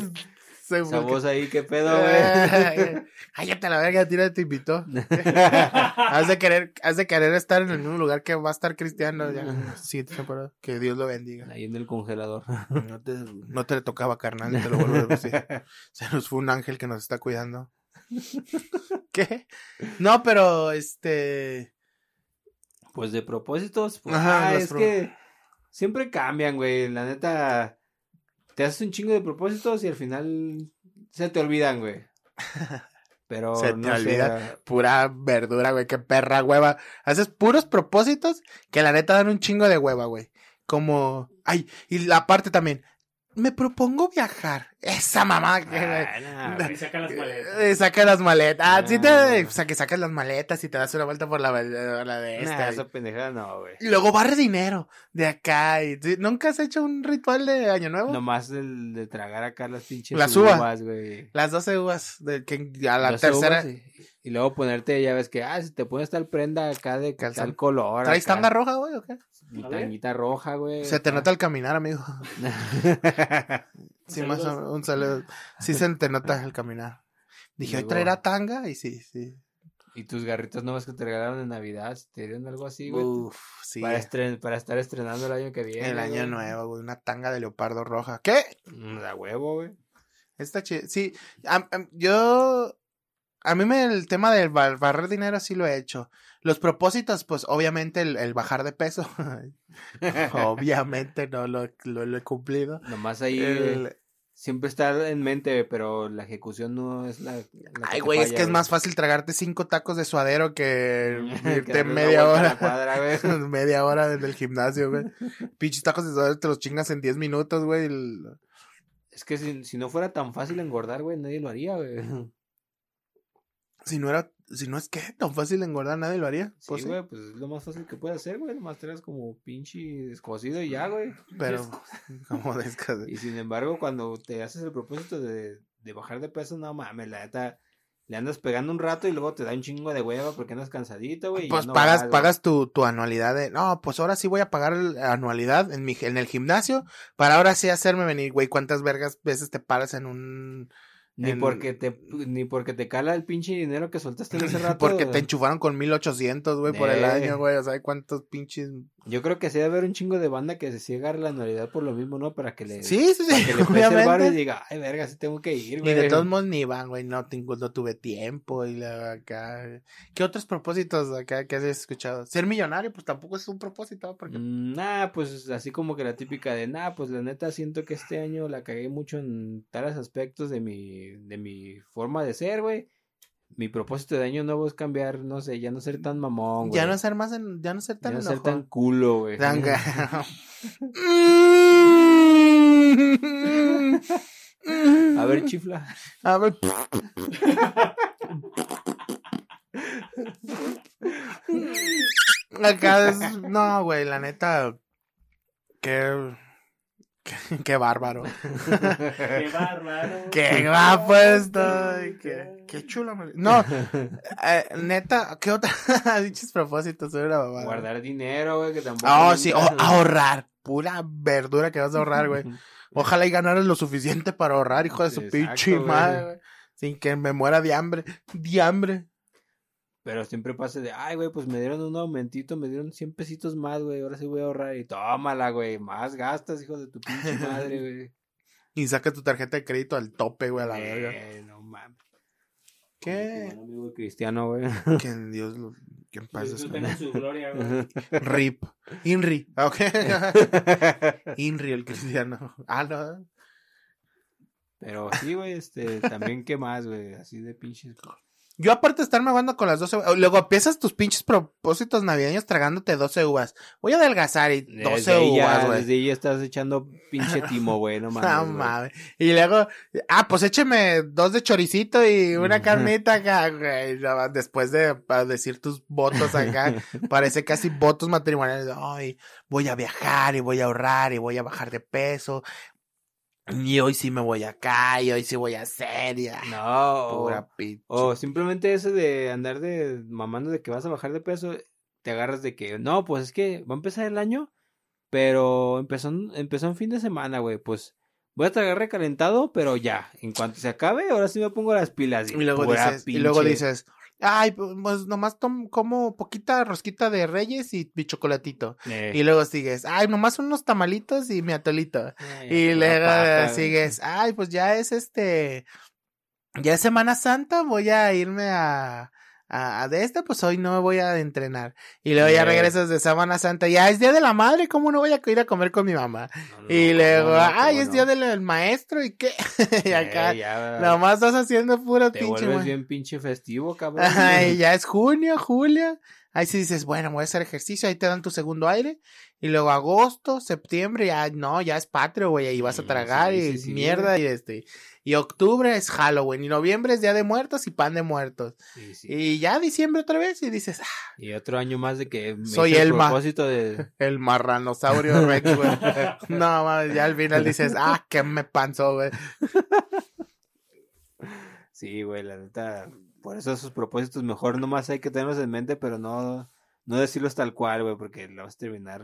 Se Esa fue- voz ahí, qué pedo, güey. Cállate la verga, tira te invitó. has de querer, has de querer estar en el mismo lugar que va a estar Cristiano ya. Sí, temporada. Que Dios lo bendiga. Ahí en el congelador. No te, no te le tocaba, carnal, te lo vuelvo a decir. Se nos fue un ángel que nos está cuidando. ¿Qué? No, pero este. Pues de propósitos, pues, Ajá, ah, es pro- que siempre cambian, güey. La neta, te haces un chingo de propósitos y al final se te olvidan, güey. Pero Se te no olvida. Pura verdura, güey, qué perra hueva. Haces puros propósitos que la neta dan un chingo de hueva, güey. Como. Ay, y la parte también. Me propongo viajar. Esa mamá que. Ah, saca las maletas. Eh, saca las maletas. Ah, sí te. Ah. O sea, que sacas las maletas y te das una vuelta por la, la de nah, esta. esa pendejada no, güey. Y luego barre dinero de acá. Y. ¿Nunca has hecho un ritual de Año Nuevo? Nomás el de tragar acá las pinches Las uvas. güey. Las 12 uvas. De que a la 12 tercera. uvas y luego ponerte, ya ves que, ah, si te pones tal prenda acá de Calzón. tal color. ¿Traes acá, tanga roja, güey, o qué? y tanguita roja, güey. Se te acá. nota al caminar, amigo. Sí, más o menos, un saludo. Sí se te nota al caminar. Dije, ¿hoy traerá tanga? Y sí, sí. Y tus garritas nuevas que te regalaron en Navidad, te dieron algo así, güey. Uf, sí. para, estren- para estar estrenando el año que viene. El año güey. nuevo, güey. Una tanga de leopardo roja. ¿Qué? Mm, Da huevo, güey. Está chido. Sí, am- am- yo A mí me, el tema del bar- barrer dinero sí lo he hecho. Los propósitos, pues obviamente el, el bajar de peso. obviamente no lo, lo- lo he cumplido. Nomás ahí El- eh, siempre está en mente, pero la ejecución no es la. Ay, güey, es que es más fácil tragarte cinco tacos de suadero que irte media hora. cuadra, media hora en el gimnasio, güey. Pinches tacos de suadero te los chingas en 10 minutos, güey. el- Es que si, si no fuera tan fácil engordar, güey, nadie lo haría, güey. Si no era, si no es que tan fácil engordar, nadie lo haría. Pues sí, güey, pues es lo más fácil que puedes hacer, güey. Nomás traes como pinche descosido y ya, güey. pero como descas- Y sin embargo, cuando te haces el propósito de, de bajar de peso, no mames, la neta, le andas pegando un rato y luego te da un chingo de hueva porque andas cansadito, güey. Pues no pagas, vas, pagas tu, tu anualidad de, no, pues ahora sí voy a pagar la anualidad en mi, en el gimnasio para ahora sí hacerme venir, güey, cuántas vergas veces te paras en un, Ni en- porque te, ni porque te cala el pinche dinero que soltaste en ese rato. porque te enchufaron con 1800, güey, por el Eh. año, güey, o sea, cuántos pinches. Yo creo que sí debe haber un chingo de banda que se ciega la anualidad por lo mismo, ¿no? Para que le, Sí, sí, para sí, que le pese el varo y diga, ay, verga, sí tengo que ir, Y güey. de todos modos ni van, güey, no, tengo, no tuve tiempo y la acá. ¿Qué otros propósitos acá que has escuchado? Ser millonario, pues tampoco es un propósito, porque Mm, Nah, pues así como que la típica de, nah, pues la neta siento que este año la cagué mucho en tales aspectos de mi, de mi forma de ser, güey. Mi propósito de año nuevo es cambiar, no sé, ya no ser tan mamón, güey. ya no ser más, en, ya no ser Ya tan no ser tan culo, güey. Tan A ver, chifla. A ver. Acá es. No, güey, la neta. Qué. Qué, qué bárbaro. Qué bárbaro. Qué guapo estoy. Qué, qué chulo. No, eh, neta, ¿qué otra? Dichos propósitos, una mamada. Guardar dinero, güey, que tampoco. Oh, sí, oh, ahorrar. Pura verdura que vas a ahorrar, güey. Ojalá y ganaras lo suficiente para ahorrar, hijo de su pinche madre, güey. Sin que me muera de hambre. De hambre. Pero siempre pasa de, ay, güey, pues me dieron un aumentito, me dieron 100 pesitos más, güey, ahora sí voy a ahorrar. Y tómala, güey, más gastas, hijo de tu pinche madre, güey. Y saca tu tarjeta de crédito al tope, güey, a la verga. Eh, no mames. ¿Qué? Un amigo cristiano, güey. Que en Dios lo. Que en paz Disfruten descanse. en su gloria, güey. Rip. Inri. Ok. Inri, el cristiano. Ah, no. Pero sí, güey, este, también, ¿qué más, güey? Así de pinches. Yo aparte de estarme aguando con las 12 uvas, luego empiezas tus pinches propósitos navideños tragándote 12 uvas. Voy a adelgazar y 12 Desde uvas, güey. Desde ahí ya estás echando pinche timo, güey, no mames. No mames. Y luego, ah, pues écheme dos de choricito y una carnita acá, güey. Después de para decir tus votos acá, parece casi votos matrimoniales. Ay, voy a viajar y voy a ahorrar y voy a bajar de peso. Y hoy sí me voy acá y hoy sí voy a hacer. Y, ah, No, o, pura pinche. o simplemente ese de andar de mamando de que vas a bajar de peso, te agarras de que, no, pues es que va a empezar el año, pero empezó, empezó en fin de semana, güey, pues voy a tragar recalentado, pero ya, en cuanto se acabe, ahora sí me pongo las pilas. Y luego dices, y luego dices, ay, pues nomás tom- como poquita rosquita de reyes y mi chocolatito. Eh, Y luego sigues, ay, nomás unos tamalitos y mi atolito. Y luego sigues, ay, pues ya es este, ya es Semana Santa, voy a irme a, a, a de esta, pues hoy no me voy a entrenar. Y luego ya regresas de Semana Santa, ya es Día de la Madre, ¿cómo no voy a ir a comer con mi mamá? No, no, Y luego, no, ay, es. Día del del maestro, ¿y qué? y acá, Eh, ya, nomás estás haciendo puro te pinche, vuelves güey. bien pinche festivo, cabrón. Ay, ya es junio, julio. Ahí sí dices, bueno, voy a hacer ejercicio, ahí te dan tu segundo aire. Y luego agosto, septiembre, ya no, ya es patrio, güey, ahí vas a tragar sí, y sí, mierda y este. Y octubre es Halloween, y noviembre es Día de Muertos y Pan de Muertos. Y ya diciembre otra vez y dices, ah, Y otro año más de que me Soy el propósito de el marranosaurio Rex, güey. no, mames, ya al final dices, ah, que me panzó, güey. Sí, güey, la neta, por eso esos propósitos mejor nomás hay que tenerlos en mente, pero no, no decirlos tal cual, güey, porque lo vas a terminar,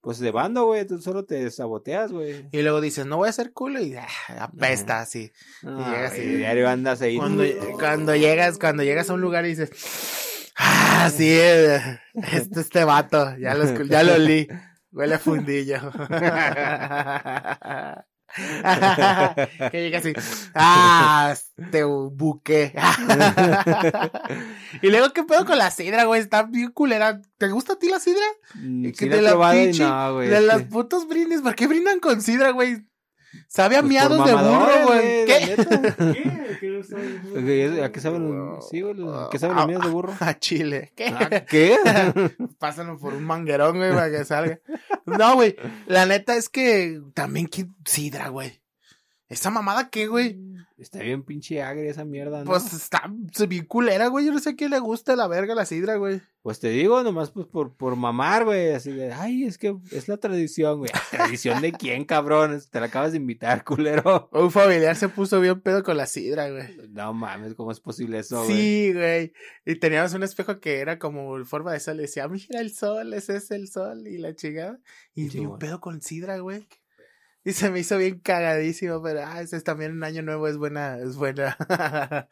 pues, de bando, güey, tú solo te saboteas, güey. Y luego dices, no voy a ser culo y ah, apesta así. No, llegas y- diario andas ahí. Cuando, cuando llegas, cuando llegas a un lugar y dices, ah, sí, eh, este, este vato, ya lo, escu- ya lo olí, huele a fundillo. que llega así, ah, te buque. y luego, ¿qué pedo con la sidra, güey? Está bien culera. ¿Te gusta a ti la sidra? Mm, que sí de la pinche- no, güey. de las putos brindis, ¿por qué brindan con sidra, güey? Sabe a pues, miados de burro, güey. ¿Qué? ¿Qué? ¿A qué saben los, sí, güey, los- ¿a qué saben los Ah, míos de burro? A Chile. ¿Qué? ¿A ¿Qué? Pásalo por un manguerón, güey, para que salga. No, güey. La neta es que también, ¿qué? Sidra, güey. ¿Esa mamada qué, güey? Está bien pinche agria esa mierda, ¿no? Pues está bien culera, güey. Yo no sé a quién le gusta la verga la sidra, güey. Pues te digo, nomás pues por, por mamar, güey, así de, ay, es que es la tradición, güey. ¿Tradición de quién, cabrón? Te la acabas de invitar, culero. Un familiar se puso bien pedo con la sidra, güey. No mames, ¿cómo es posible eso, güey? Sí, güey. Y teníamos un espejo que era como en forma de sol. Y decía, mira el sol, ese es el sol. Y la chingada. Y Sí, un pedo con sidra, güey. Y se me hizo bien cagadísimo, pero ah, ese es también un año nuevo, es buena, es buena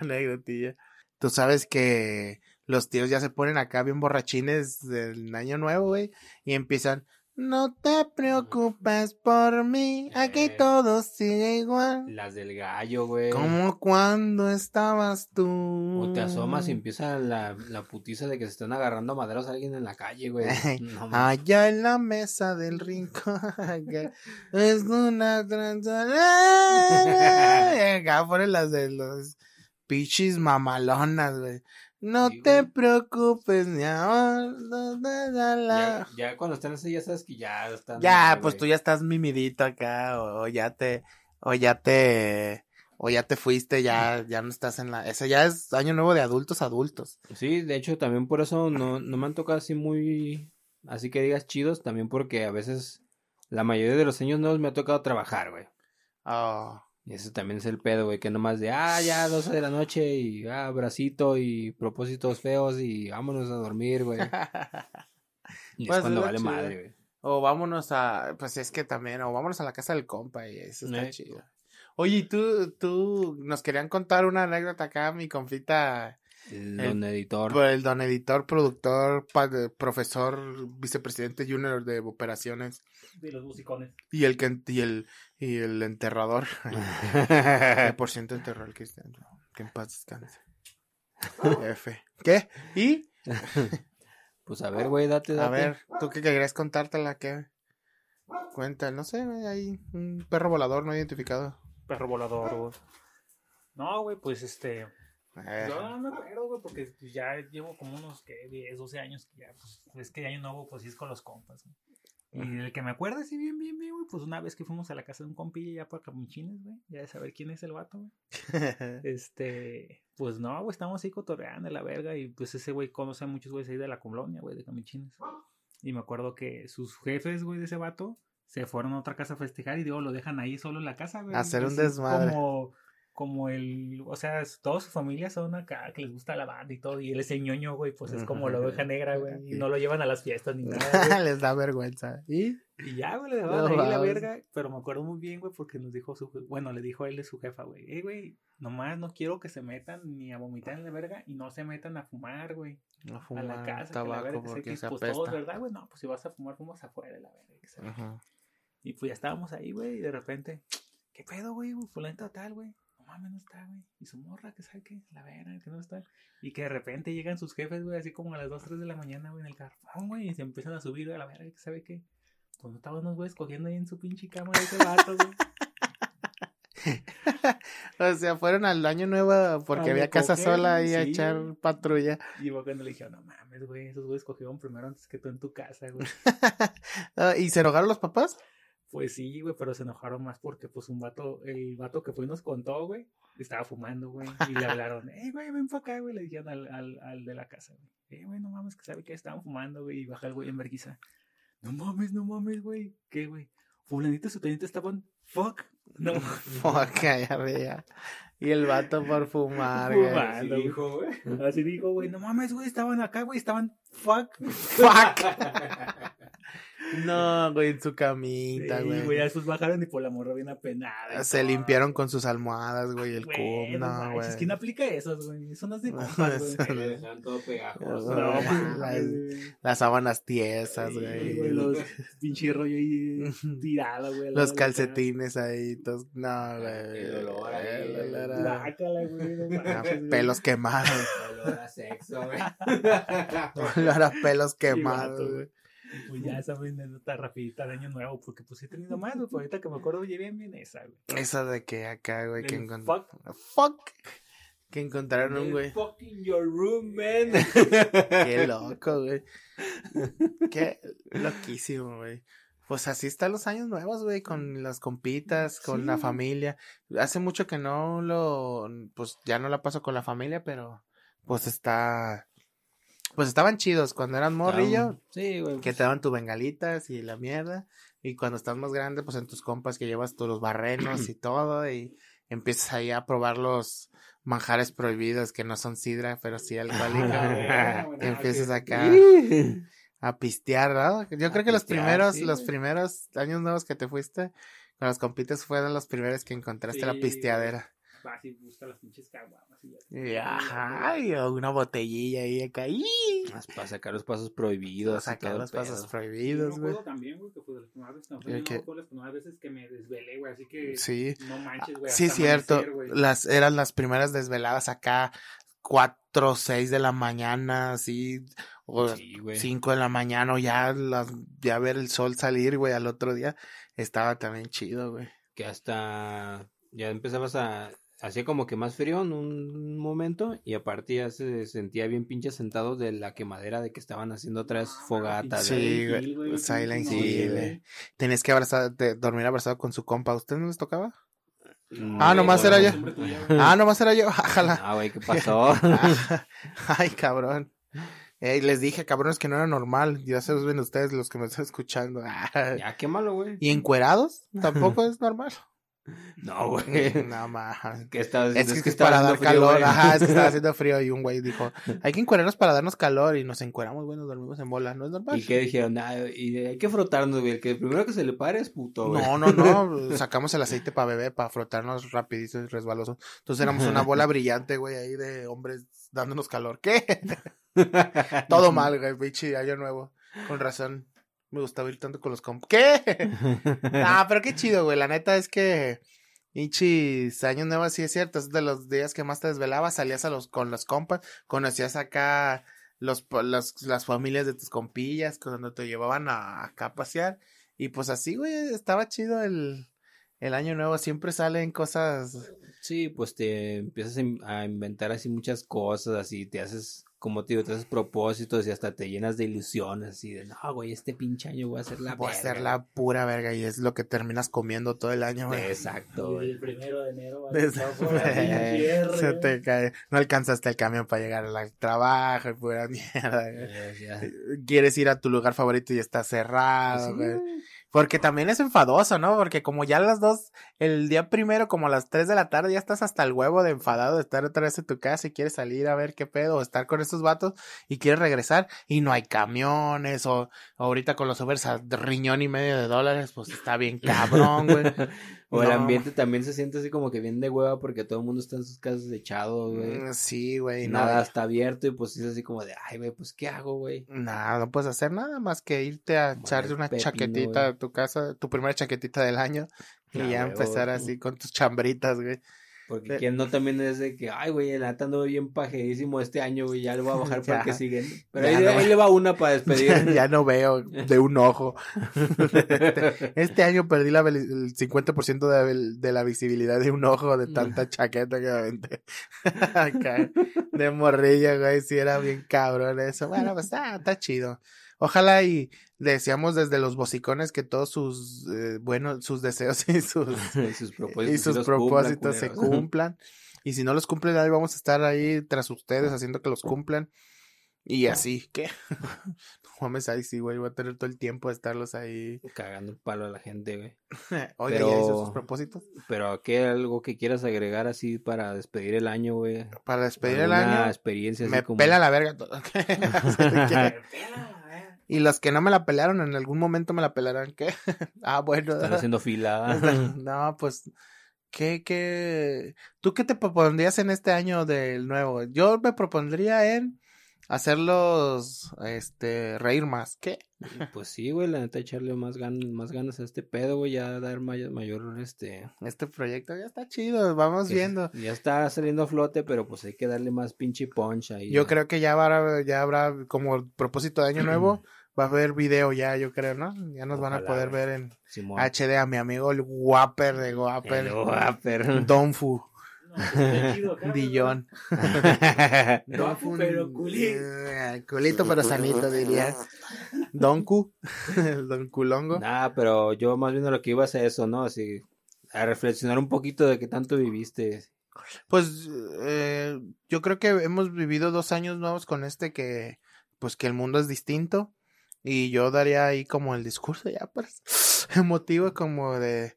anécdotilla. Tú sabes que los tíos ya se ponen acá bien borrachines del año nuevo, güey, y empiezan, no te preocupes por mí, aquí Eh. todo sigue igual. Las del gallo, güey. Como cuando estabas tú. O te asomas y empieza la, la putiza de que se están agarrando a maderos a alguien en la calle, güey. No. Allá en la mesa del rincón es una tranza. Acá ponen las de los pichis mamalonas, güey. No Sí, te güey. preocupes, mi amor. la, la, ya, ya cuando están así, ya sabes que ya están. Ya, pues güey. tú ya estás mimidito acá, o, o ya te, o ya te, o ya te fuiste, ya, ya no estás en la, ese ya es año nuevo de adultos adultos. Sí, de hecho, también por eso no, no me han tocado así muy. Así que digas chidos, también porque a veces la mayoría de los años nuevos me ha tocado trabajar, güey. Oh. Y eso también es el pedo, güey, que nomás de, ah, ya, 12 de la noche y, ah, bracito y propósitos feos y vámonos a dormir, güey. Y Pues, es cuando es lo vale chido. madre, güey. O vámonos a, pues es que también, o vámonos a la casa del compa y eso está Eh. chido. Oye, y tú, tú, nos querían contar una anécdota acá, mi confita, El El- don editor. por el don editor, productor, pa- profesor, vicepresidente junior de operaciones De los musicones. y el que, y el, y el enterrador. Por ciento enterró al cristiano. Que en paz descanse. F. ¿Qué? ¿Y? pues a ver, güey, date, date. A ver, ¿tú qué querías contártela? ¿Qué? Cuenta, no sé, hay un perro volador no identificado. Perro volador, güey. No, güey, pues este. Eh, Yo no me acuerdo, güey, porque ya llevo como unos, ¿qué? 10, 12 años que ya, pues, es que año nuevo, pues sí es con los compas, güey. Y el que me acuerda, sí, bien, bien, bien, güey, pues una vez que fuimos a la casa de un compilla ya para Camuchines, güey, ya de saber quién es el vato, güey. Este, pues no, güey, estamos ahí cotorreando la verga y pues ese güey conoce a muchos güeyes ahí de la colonia, güey, de Camichines. Y me acuerdo que sus jefes, güey, de ese vato, se fueron a otra casa a festejar y digo, lo dejan ahí solo en la casa, güey. Hacer un Así desmadre. Como, como el, o sea, toda su familia son acá, que les gusta la banda y todo, y él es el ñoño, güey, pues es como la oveja negra, güey, y no lo llevan a las fiestas ni nada. Les da vergüenza. ¿Y? Y ya, güey, le daban No ahí la verga. Pero me acuerdo muy bien, güey, porque nos dijo su. Bueno, le dijo a él de su jefa, güey. Eh, güey, nomás no quiero que se metan ni a vomitar en la verga y no se metan a fumar, güey. A fumar la casa, que la verga, tabaco porque que, se pues todos, ¿verdad, güey? No, pues si vas a fumar, fumas afuera de la verga. que. Y pues ya estábamos ahí, güey, y de repente, ¿qué pedo, güey? Fulanito tal, güey. Mames, no está, güey. Y su morra, que sabe qué, la verga, que no está. Y que de repente llegan sus jefes, güey, así como a las 2, 3 de la mañana, güey, en el carbón, güey, y se empiezan a subir, güey, a la verga, que sabe qué. Pues no estaban unos güeyes cogiendo ahí en su pinche cama de ese vato, güey. O sea, fueron al año nuevo porque había casa sola ahí a echar patrulla. Y yo cuando le dije, no mames, güey, esos güeyes cogieron primero antes que tú en tu casa, güey. Ah, ¿Y se enojaron los papás? Pues sí, güey, pero se enojaron más porque, pues, un vato, el vato que fue y nos contó, güey, estaba fumando, güey. Y le hablaron, eh, güey, ven para acá, güey. Le dijeron al, al, al de la casa, güey. Eh, güey, no mames, que sabe que estaban fumando, güey. Y baja el güey en vergüenza. No mames, no mames, güey. ¿Qué, güey? Fulanito y su teniente estaban, fuck. No, Fuck, ya veía. Y el vato por fumar, güey. Fumando, Así dijo, güey. Así dijo, güey, no mames, güey, estaban acá, güey, estaban, fuck. Fuck. No, güey, en su camita, Sí, güey. güey, ya después bajaron y por la morra bien apenada. Se todo. limpiaron con sus almohadas, güey, el Güey, cum, no no, güey. ¿Quién aplica eso, güey? Eso no es de compas, güey. No. Están todo pegajoso. No, Las- güey. Las sábanas tiesas, Sí, güey. güey, Los pinche rollo ahí tirado, güey. Los calcetines ahí, todos, no, güey. El olor ahí, El el olor cama. a- Guácala, güey, no a manches, güey. pelos quemados. Olor a sexo, güey. Olor a pelos quemados, güey. Pues ya esa fue anécdota rapidita de año nuevo, porque pues he tenido más, pero ahorita que me acuerdo, oye, bien, bien esa, güey. Esa de que acá, güey, que encontraron. fuck. Fuck. Que encontraron un güey. Fucking your room, man. Qué loco, güey. Qué loquísimo, güey. Pues así están los años nuevos, güey, con las compitas, con la familia. Hace mucho que no lo, pues ya no la paso con la familia, pero pues está, pues estaban chidos cuando eran morrillo, Sí, güey. que te daban tus bengalitas y la mierda. Y cuando estás más grande, pues en tus compas que llevas todos los barrenos y todo, y empiezas ahí a probar los manjares prohibidos que no son sidra, pero sí alcohólica. Bueno, que empiezas acá a pistear, ¿no? Yo creo que los primeros, sí, los primeros años nuevos que te fuiste con los compites fueron los primeros que encontraste la pisteadera. Vas y busca las pinches caguamas y ya. Y ajá, y una botellilla ahí acá, ¡y! Más para sacar los pasos prohibidos. y sacar los el pasos pedo. prohibidos, güey. acuerdo también, güey, que fue de las primeras veces que me fui, ¿El yo qué? me acuerdo las primeras veces que me desvelé, güey, así que Sí, no manches, güey. sí, cierto. amanecer, güey. Las, eran las primeras desveladas acá, cuatro, seis de la mañana, así, o Sí, güey. 5 de la mañana, o ya, las, ya ver el sol salir, güey, al otro día, estaba también chido, güey. Que hasta ya empezabas a. Hacía como que más frío en un momento y aparte ya se sentía bien pinche sentado de la quemadera de que estaban haciendo otras fogatas. Sí, güey. Silent Hill, Silent pinche Hill, noche, güey. Tenías que abrazar, de- dormir abrazado con su compa. ¿Usted no les tocaba? Mm, Ah, nomás era yo. Ah, nomás era yo. Ájala. Ah, güey, ¿qué pasó? Ay, cabrón. Ey, les dije, cabrones, que no era normal. Ya se ven ustedes los que me están escuchando. ya, qué malo, güey. ¿Y encuerados? Tampoco es normal. No, güey. No, más. ¿Qué estabas Es diciendo? que, es estaba para dar haciendo frío, calor. güey. Ajá, es que estaba haciendo frío y un güey dijo, hay que encuerarnos para darnos calor y nos encueramos, güey, nos dormimos en bola. ¿No es normal? ¿Y qué dijeron? Ah, y hay que frotarnos, güey. El que primero que se le pare es puto, güey. No, no, no. Sacamos el aceite para bebé, para frotarnos rapidito y resbaloso. Entonces éramos una bola brillante, güey, ahí de hombres dándonos calor. ¿Qué? Todo mal, güey, pinche año nuevo. Con razón. Me gustaba ir tanto con los compas. ¿Qué? Ah, pero qué chido, güey. La neta es que pinches año nuevo sí es cierto. Es de los días que más te desvelabas. Salías a los, con los compas. Conocías acá los, las familias de tus compillas cuando te llevaban a, acá a pasear. Y pues así, güey, estaba chido el, el año nuevo. Siempre salen cosas. Sí, pues te empiezas a inventar así muchas cosas, así te haces, como te digo, te haces propósitos y hasta te llenas de ilusiones, así de, no, güey, este pinche año voy a hacer la Voy a verga". ser la pura verga. Y es lo que terminas comiendo todo el año, güey. Exacto, güey. el primero de enero, Des- vas a por la pinche cierre, Se te cae. No alcanzaste el camión para llegar al trabajo y pura mierda. güey. Ya. Quieres ir a tu lugar favorito y está cerrado, Sí, güey. Porque también es enfadoso, ¿no? Porque como ya a las dos, el día primero, como a las tres de la tarde, ya estás hasta el huevo de enfadado de estar otra vez en tu casa y quieres salir a ver qué pedo, o estar con estos vatos y quieres regresar y no hay camiones, o, o ahorita con los Ubers a riñón y medio de dólares, pues está bien cabrón, güey. O el ambiente también se siente así como que bien de hueva porque todo el mundo está en sus casas echado, güey. Mm, Sí, güey. no, Nada está abierto y pues es así como de, ay, güey, pues ¿qué hago, güey? Nada, no puedes hacer nada más que irte a echarte una pepino, chaquetita a tu casa, tu primera chaquetita del año, y ya empezar así con tus chambritas, güey. Porque quien no también es de que, ay, güey, el neta ando bien pajedísimo este año, güey, ya lo voy a bajar para que siguen. Pero ahí, no. ahí le va una para despedir. ya no veo de un ojo. este año perdí la, el 50% de, de la visibilidad de un ojo de tanta chaqueta que me aventé. De morrilla, güey, si era bien cabrón eso. Bueno, pues está, está chido. Ojalá y le decíamos desde los bocicones que todos sus, eh, bueno, sus deseos y sus, y sus propósitos, y sus los cumplan, propósitos se cumplan. Y si no los cumplen, ahí vamos a estar ahí tras ustedes haciendo que los cumplan. Y así, ¿qué? no mames, ahí sí, güey, voy a tener todo el tiempo de estarlos ahí. Cagando el palo a la gente, güey. Oiga, Pero- ¿ya hizo sus propósitos? Pero ¿qué algo que quieras agregar así para despedir el año, güey? Para despedir el ¿Alguna año, experiencia así me como... pela la verga todo. Me pela. Y los que no me la pelaron, en algún momento me la pelarán. ¿Qué? ah, bueno. Están haciendo fila. no, pues, ¿qué, qué? ¿Tú qué te propondrías en este año del nuevo? Yo me propondría en hacerlos, este, reír más. ¿Qué? Pues sí, güey, la neta, echarle más, gan más ganas a este pedo, güey, ya dar mayor, mayor, este... Este proyecto ya está chido, vamos viendo. Ya está saliendo a flote, pero pues hay que darle más pinche punch ahí. Yo creo que ya habrá, ya habrá, como propósito de año nuevo, va a haber video ya, yo creo, ¿no? Ya nos van a poder ver en HD a mi amigo el Guaper de Guaper. El Guaper. Donfu. Dillon. No, pero culito. Eh, culito pero sanito, dirías. Donku. El Don Culongo. Nah, pero yo más bien lo que iba a hacer eso, ¿no? Así, a reflexionar un poquito de qué tanto viviste. Pues eh, yo creo que hemos vivido dos años nuevos con este que, pues que el mundo es distinto. Y yo daría ahí como el discurso ya, pues, emotivo como de,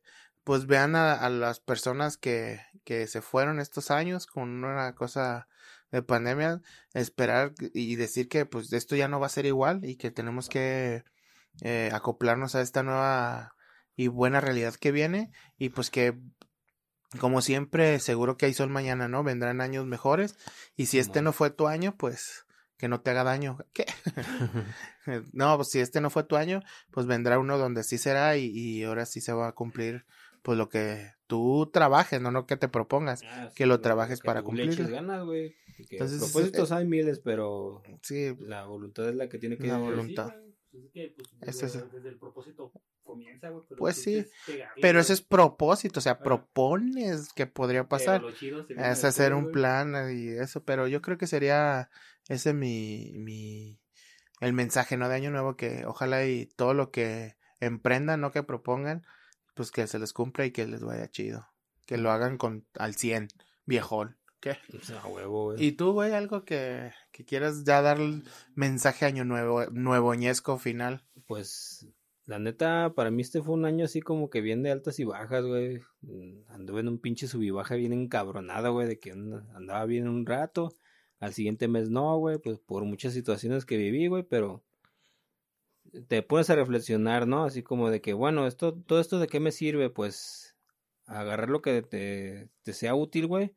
pues vean a, a las personas que, que se fueron estos años con una cosa de pandemia, esperar y decir que pues esto ya no va a ser igual y que tenemos que eh, acoplarnos a esta nueva y buena realidad que viene y pues que como siempre seguro que hay sol mañana, ¿no? Vendrán años mejores y si este no fue tu año, pues que no te haga daño. ¿Qué? no, pues si este no fue tu año, pues vendrá uno donde sí será y, y ahora sí se va a cumplir pues lo que tú trabajes, no no que te propongas, ah, que lo trabajes para cumplir. ganas, güey. Entonces, propósitos eh, hay miles, pero sí, la voluntad es la que tiene que la voluntad. Pues es que, pues, desde, desde, el propósito comienza, güey. Pues sí, pero ese es propósito, o sea, propones que podría pasar. Es hacer un plan y eso, pero yo creo que sería ese mi, mi, el mensaje, ¿no? De Año Nuevo, que ojalá y todo lo que emprendan, no que propongan, pues que se les cumpla y que les vaya chido. Que lo hagan con al 100, viejón. ¿Qué? Pues, huevo, ¿Y tú, güey, algo que, que quieras ya dar el mensaje año nuevo, nuevoñesco final? Pues, la neta, para mí este fue un año así como que bien de altas y bajas, güey. Anduve en un pinche subibaja bien encabronada, güey, de que andaba bien un rato. Al siguiente mes no, güey, pues por muchas situaciones que viví, güey, pero te pones a reflexionar, ¿no? Así como de que, bueno, esto, todo esto de qué me sirve, pues agarrar lo que te, sea útil, güey,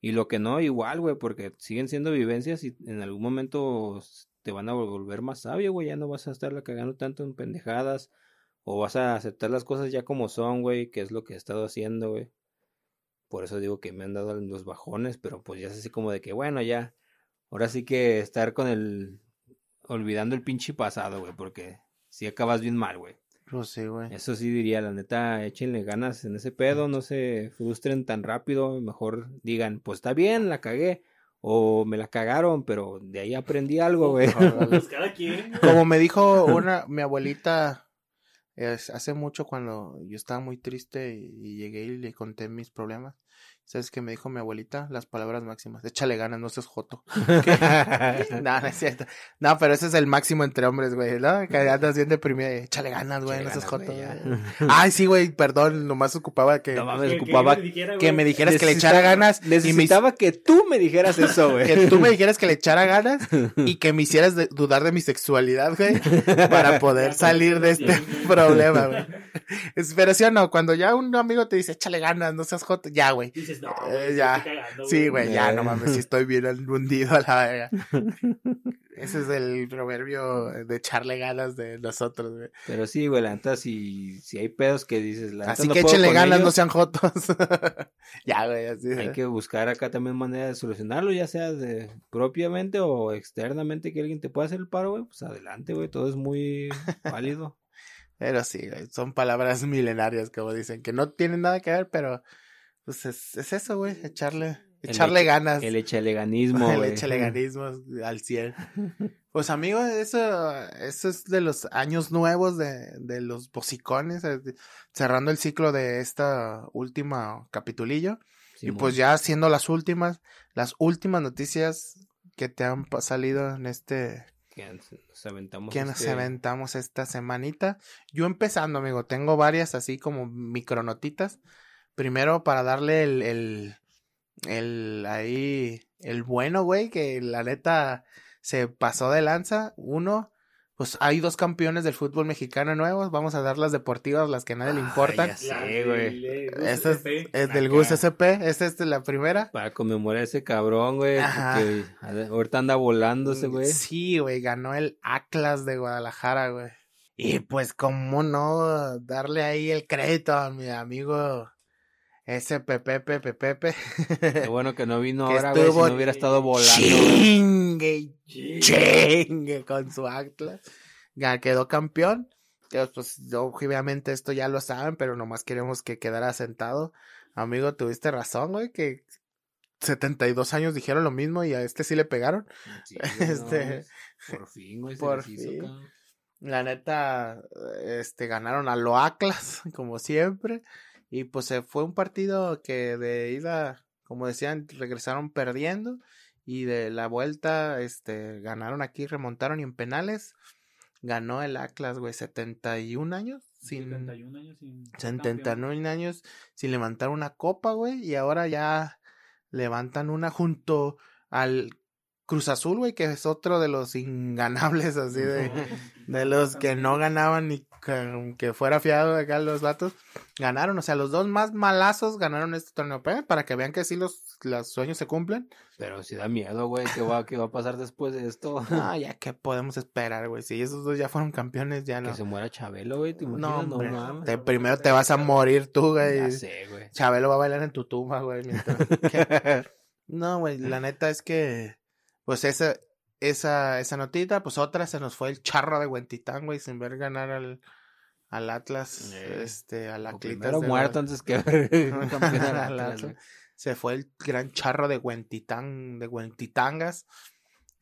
y lo que no, igual, güey, porque siguen siendo vivencias y en algún momento te van a volver más sabio, güey, ya no vas a estarla cagando tanto en pendejadas, o vas a aceptar las cosas ya como son, güey, que es lo que he estado haciendo, güey. Por eso digo que me han dado los bajones, pero pues ya es así como de que, bueno, ya, ahora sí que estar con el olvidando el pinche pasado, güey, porque si acabas bien mal, güey. Pues sí, güey. Eso sí diría, la neta, échenle ganas en ese pedo, no se frustren tan rápido, mejor digan, pues está bien, la cagué, o me la cagaron, pero de ahí aprendí algo, güey. Pues. Como me dijo una, mi abuelita, hace mucho cuando yo estaba muy triste y llegué y le conté mis problemas, ¿Sabes qué me dijo mi abuelita? Las palabras máximas. Échale ganas, no seas joto. no, no es cierto. No, pero ese es el máximo entre hombres, güey, ¿no? Que andas bien deprimido. Échale ganas, güey, no seas joto. Ay, sí, güey, perdón, nomás ocupaba que... No mames, ocupaba que, me dijeras que le echara ganas. Necesitaba que tú me dijeras eso, güey. que tú me dijeras que le echara ganas y que me hicieras dudar de mi sexualidad, güey, para poder salir de este problema, güey. Pero sí o no, cuando ya un amigo te dice, échale ganas, no seas joto, ya, güey eh, ya. sí, güey, ya, no mames, si estoy bien hundido a la verga. Ese es el proverbio de echarle ganas de nosotros, güey. Pero sí, güey, la neta, si, si hay pedos que dices, la Así que échenle ganas, no sean jotos. ya, güey, así. Hay que buscar acá también manera de solucionarlo, ya sea de propiamente o externamente que alguien te pueda hacer el paro, güey, pues adelante, güey, todo es muy válido. Pero sí, güey, son palabras milenarias, como dicen, que no tienen nada que ver, pero pues es, es eso, güey, echarle, echarle ganas. El echeleganismo. el echeleganismo al cielo. Pues amigo, eso, eso es de los años nuevos de, de los bocicones, eh, cerrando el ciclo de esta última capitulillo. y pues ya siendo las últimas, las últimas noticias que te han salido en este que nos aventamos, que nos este aventamos esta semanita. Yo empezando, amigo, tengo varias así como micronotitas primero para darle el, el, el, ahí, el bueno, güey, que la neta se pasó de lanza. Uno, pues hay dos campeones del fútbol mexicano nuevos. Vamos a dar las deportivas, las que a nadie le importan. ya sé, güey. Esta es, es del Gus SP. Esta es la primera. Para conmemorar a ese cabrón, güey. Ajá. Que ahorita anda volando ese güey. Sí, güey, ganó el Atlas de Guadalajara, güey. Y pues, ¿cómo no darle ahí el crédito a mi amigo ese Pepepe, Pepepe? Qué bueno que no vino Que ahora, güey. Si estuvo no hubiera estado volando. Chingue, chingue con su Atlas. Ya quedó campeón. Pues obviamente esto ya lo saben, pero nomás queremos que quedara sentado. Amigo, tuviste razón, güey, que 72 años dijeron lo mismo y a este sí le pegaron. Sí, güey, no, Este, por fin, güey. se por hizo, fin. La neta, este, ganaron a lo Atlas, como siempre. Y pues se fue un partido que de ida, como decían, regresaron perdiendo. Y de la vuelta, este, ganaron aquí, remontaron y en penales ganó el Atlas, güey, 71 años. Sin, 71 años sin ser campeón. 79 años sin levantar una copa, güey. Y ahora ya levantan una junto al Cruz Azul, güey, que es otro de los inganables, así de, de los que no ganaban ni que, que fuera fiado acá los vatos. Ganaron, o sea, los dos más malazos ganaron este torneo para que vean que sí los, los sueños se cumplen. Pero sí da miedo, güey. ¿Qué va, ¿Qué va a pasar después de esto? Ah, ya que podemos esperar, güey. Si esos dos ya fueron campeones, ya no. Que se muera Chabelo, güey. ¿te No, hombre. mames. te- primero te vas a morir tú, güey. Ya sé, güey. Chabelo va a bailar en tu tumba, güey. mientras- ¿Qué? No, güey, la neta es que, pues esa, esa, esa notita, pues otra se nos fue el charro de Huentitán, güey, sin ver ganar al, al Atlas, Eh, este, a la primero muerto antes que al Atlas. Se fue el gran charro de Huentitán, de Huentitangas.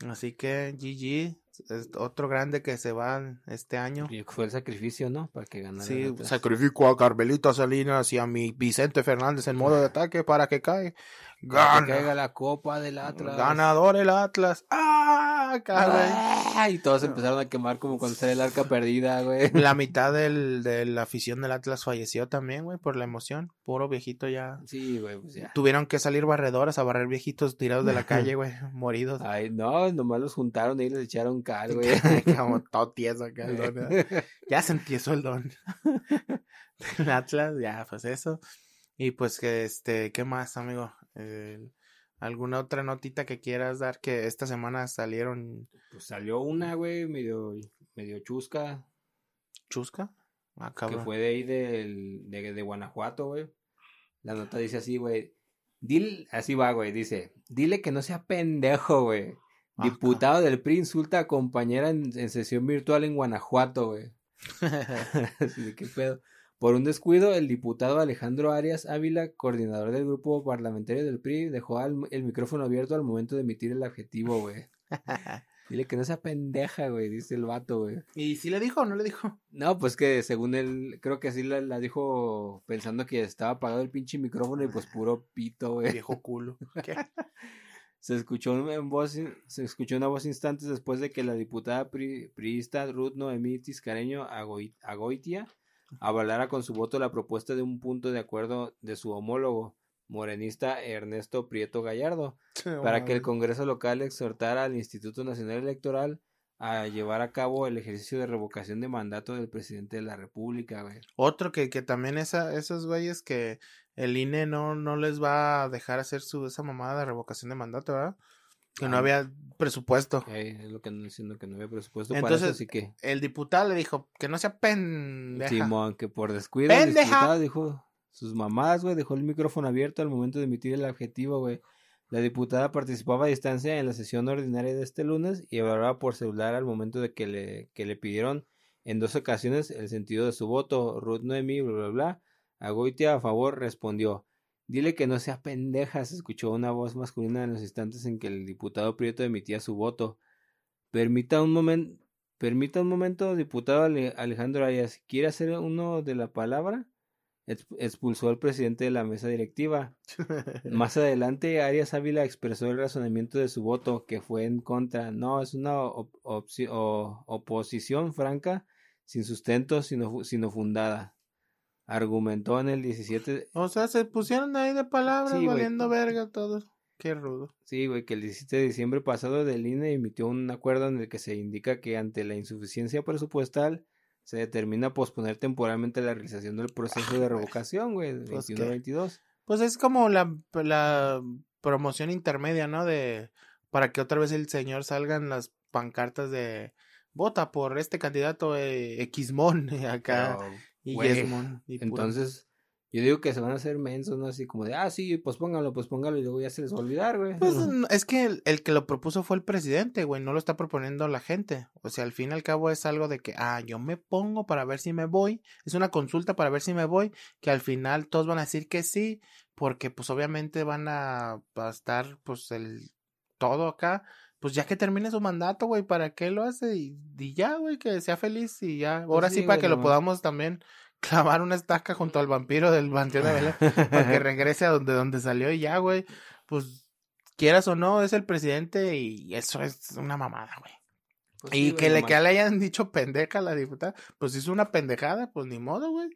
Así que GG, es otro grande que se va este año. Y Fue el sacrificio, ¿no? Para que ganara. Sí, sacrifico a Carmelita Salinas y a mi Vicente Fernández en modo de ataque para que caiga. Gana. que caiga la copa del Atlas. Ganador el Atlas. ¡Ah! caray! Ah, y todos empezaron a quemar como cuando sale el arca perdida, güey. La mitad del, de la afición del Atlas falleció también, güey, por la emoción. Puro viejito ya. Sí, güey, pues ya. Tuvieron que salir barredoras a barrer viejitos tirados de la calle, güey, moridos. Ay, no, nomás los juntaron y les echaron cal, güey. Como todo tieso acá el don, ¿verdad? Ya se empiezó el don. del Atlas, ya, pues eso. Y pues que este, ¿qué más, amigo? ¿Alguna otra notita que quieras dar que esta semana salieron Pues salió una, güey, medio, medio chusca, chusca? Ah, que fue de ahí del, de, de Guanajuato, güey. La nota dice así, güey. Dile, así va, güey, dice, dile que no sea pendejo, güey. Ah, Diputado del PRI insulta a compañera en, en sesión virtual en Guanajuato, güey. Así de qué pedo. Por un descuido, el diputado Alejandro Arias Ávila, coordinador del grupo parlamentario del PRI, dejó al- el micrófono abierto al momento de emitir el adjetivo, güey. Dile que no sea pendeja, güey, dice el vato, güey. ¿Y si le dijo o no le dijo? No, pues que según él, creo que así la, la dijo pensando que estaba apagado el pinche micrófono y pues puro pito, güey. Viejo culo. ¿Qué? Se escuchó en voz, se escuchó una voz instantes después de que la diputada pri- priista Ruth Noemí Tiscareño Agoi- Agoitia avalara con su voto la propuesta de un punto de acuerdo de su homólogo morenista Ernesto Prieto Gallardo para que el Congreso local exhortara al Instituto Nacional Electoral a llevar a cabo el ejercicio de revocación de mandato del presidente de la República, güey. Otro que, que también esa, esos güeyes que el INE no, no les va a dejar hacer su esa mamada de revocación de mandato, ¿verdad? Que no Ah. había presupuesto. Eh, es lo que ando diciendo que no había presupuesto para Entonces, eso, así que El diputado le dijo que no sea pendeja. Simón, que por descuido el ¡Pendeja! diputado dijo sus mamás, güey, dejó el micrófono abierto al momento de emitir el adjetivo, güey. La diputada participaba a distancia en la sesión ordinaria de este lunes y hablaba por celular al momento de que le, que le pidieron en dos ocasiones el sentido de su voto. Ruth Noemi, bla, bla, bla. Agoitia a favor respondió. Dile que no sea pendeja, se escuchó una voz masculina en los instantes en que el diputado Prieto emitía su voto. Permita un momento, permita un momento, diputado Ale- Alejandro Arias, ¿quiere hacer uno de la palabra? Ex- Expulsó al presidente de la mesa directiva. Más adelante, Arias Ávila expresó el razonamiento de su voto, que fue en contra. No, es una op- oposición franca, sin sustento, sino fundada. Argumentó en el 17. O sea, se pusieron ahí de palabras, Sí, valiendo verga todos. Qué rudo. Sí, güey, que el 17 de diciembre pasado del INE emitió un acuerdo en el que se indica que ante la insuficiencia presupuestal se determina posponer temporalmente la realización del proceso de revocación, güey, del Pues, 21 ¿qué? 22. Pues es como la, la promoción intermedia, ¿no? De para que otra vez el señor salgan las pancartas de vota por este candidato eh, Xmon acá Pero, y güey, Yesmon. y Entonces, yo digo que se van a hacer mensos, ¿no? Así como de, ah, sí, pues póngalo, pues póngalo, y luego ya se les va a olvidar, güey. Pues n- es que el, el que lo propuso fue el presidente, güey, no lo está proponiendo la gente. O sea, al fin y al cabo es algo de que, ah, yo me pongo para ver si me voy. Es una consulta para ver si me voy, que al final todos van a decir que sí, porque pues obviamente van a, a estar pues el todo acá. Pues ya que termine su mandato, güey, ¿para qué lo hace? Y, y ya, güey, que sea feliz y ya. Ahora sí, sí, para que lo podamos también clavar una estaca junto al vampiro del Panteón de Belén para que regrese a donde, donde salió y ya, güey. Pues quieras o no, es el presidente y eso es una mamada, güey. Pues y sí, que le, que le hayan dicho pendeja a la diputada, pues hizo una pendejada, pues ni modo, güey.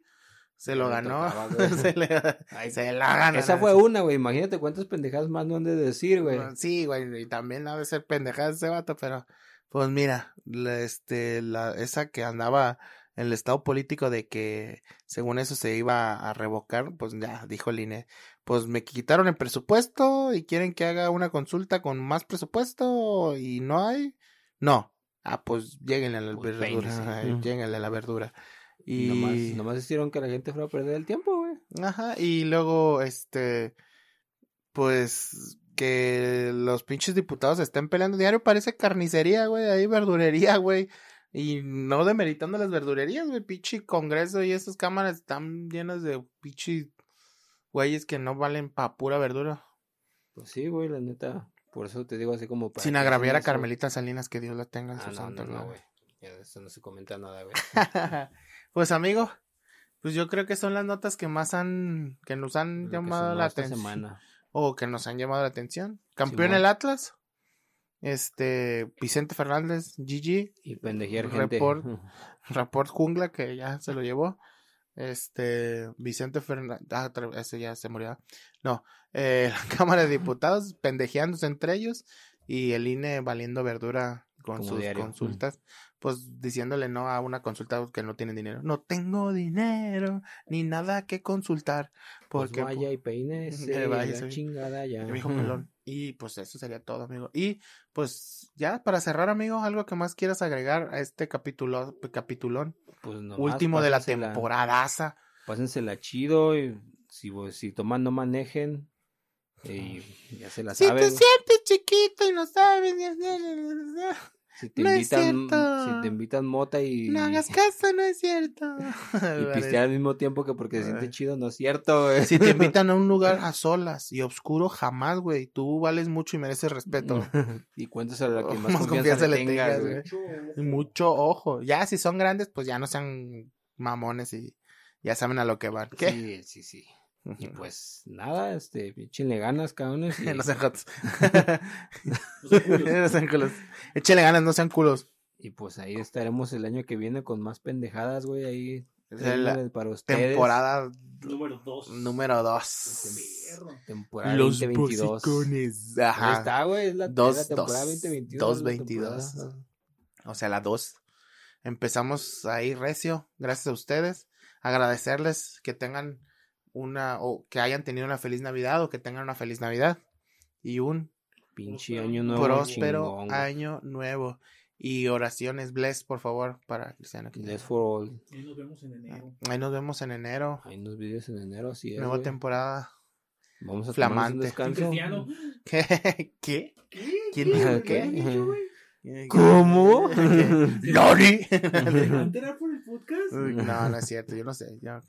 Se lo ganó. tocaba, se, le, Ay, se la gana. Esa fue una, güey. Imagínate cuántas pendejadas más no han de decir, güey. Sí, güey, y también ha de ser pendejada ese vato, pero pues mira, la, este, la, esa que andaba en el estado político de que según eso se iba a revocar, pues ya dijo el INE, pues me quitaron el presupuesto y quieren que haga una consulta con más presupuesto y no hay, no, ah, pues lléguenle a la Pues verdura, ay, lléguenle a la verdura. Y Nomás, nomás hicieron que la gente fuera a perder el tiempo, güey. Ajá, y luego, este, pues, que los pinches diputados estén peleando diario, parece carnicería, güey, ahí verdurería, güey, y no demeritando las verdurerías, güey, pinche congreso y esas cámaras están llenas de pinche güeyes que no valen pa' pura verdura. Pues sí, güey, la neta. Por eso te digo así como para. Sin agraviar a. Carmelita Salinas, que Dios la tenga en Ah, su no, santo no, no, güey. Eso no se comenta nada, güey. pues amigo, pues yo creo que son las notas que más han, que nos han Lo llamado la atención. o que nos han llamado la atención. Campeón Simón. el Atlas. Este, Vicente Fernández, Gigi, Y pendejear gente. Report. Jungla, que ya se lo llevó. Este, Vicente Fernández, ah, ese ya se murió. No, eh, la Cámara de Diputados pendejeándose entre ellos y el INE valiendo verdura con Como sus diario. consultas, pues diciéndole no a una consulta que no tienen dinero. No tengo dinero ni nada que consultar. Pues Porque vaya y peine Que vaya, chingada ya. me dijo pelón. Y pues eso sería todo, amigo. Y pues ya para cerrar, amigo, algo que más quieras agregar a este capítulo, capitulón Pues nomás último de la temporadaza. Pásensela chido y si, si toman no manejen. Y ya se la Si te saben. sientes chiquito y no sabes, Si te no es invitan, cierto. si te invitan mota y, no hagas caso, no es cierto. y pistear al mismo tiempo que porque se siente chido, no es cierto, güey. Si te invitan a un lugar a solas y oscuro, jamás, güey. Tú vales mucho y mereces respeto. y cuentas a la que más, Más confianza, confianza le tengas, güey. Y mucho ojo. Ya si son grandes, pues ya no sean mamones y ya saben a lo que van. ¿Qué? Sí, sí, sí. Y pues nada, este, échenle ganas, cabrones. y- no sean jotos. No sean culos. Échenle ganas, no sean culos. Y pues ahí estaremos el año que viene con más pendejadas, güey, ahí. La trayéndoles para ustedes. Temporada Número 2. número 2. Temporada 2022. Ahí Ajá. está, güey, es la, es Dos, la temporada dos, 2022. dos, la 22. temporada. O sea, la 2. Empezamos ahí recio, gracias a ustedes. Agradecerles que tengan una, o que hayan tenido una feliz Navidad, o que tengan una feliz Navidad. Y un Pinche año nuevo. próspero chingón, año nuevo. Y oraciones, bless, por favor, para Cristiano. Bless for all. Y nos vemos en enero. Ahí nos vemos en enero. Hay unos videos en enero, así es. Nueva temporada. Vamos a flamante. un. Cristiano. ¿Qué? ¿Qué? ¿Qué? ¿Quién dijo ¿Qué? ¿Cómo? ¡Lori! ¿Me van a enterar por el podcast? No, no es cierto, yo no sé. yo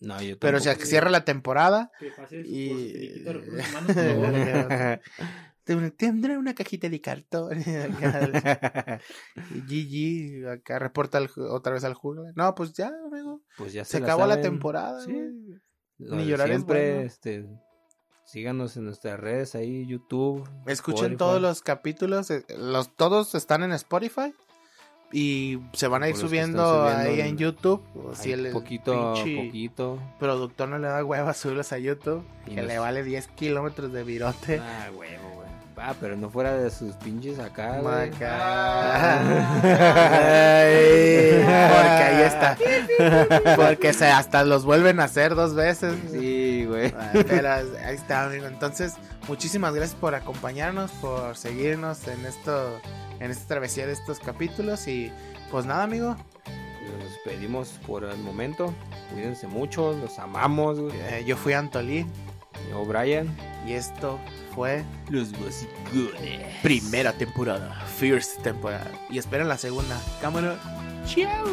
no yo Pero se tampoco. cierra la temporada Que pase su y... finiquito de recursos humanos, por favor. Te- Tendré una cajita de cartón. Y Gigi acá reporta otra vez al jungla. No, pues ya, amigo. pues ya Se, se, la acabó la temporada. Sí. Ni llorar es siempre, bueno. este, síganos en nuestras redes ahí, YouTube. Escuchen Spotify. todos los capítulos. eh, Los, todos están en Spotify. Y se van a ir subiendo, ahí en- en YouTube. O si el poquito, poquito. productor productor no le da hueva subirlos a YouTube. Y que le vale 10 kilómetros de virote. Ah, huevo, güey. Ah, pero no fuera de sus pinches acá, güey. Ay, porque ahí está. Porque se hasta los vuelven a hacer dos veces. Sí, güey. Ah, Pero ahí está, amigo. Entonces, muchísimas gracias por acompañarnos, por seguirnos en esto, en esta travesía de estos capítulos. Y pues nada, amigo. Nos despedimos por el momento. Cuídense mucho, los amamos, güey. eh, yo fui Antolín Yo, Brian. y esto fue Los basicones. primera temporada, first temporada. Y esperen la segunda. Cámara. Chao.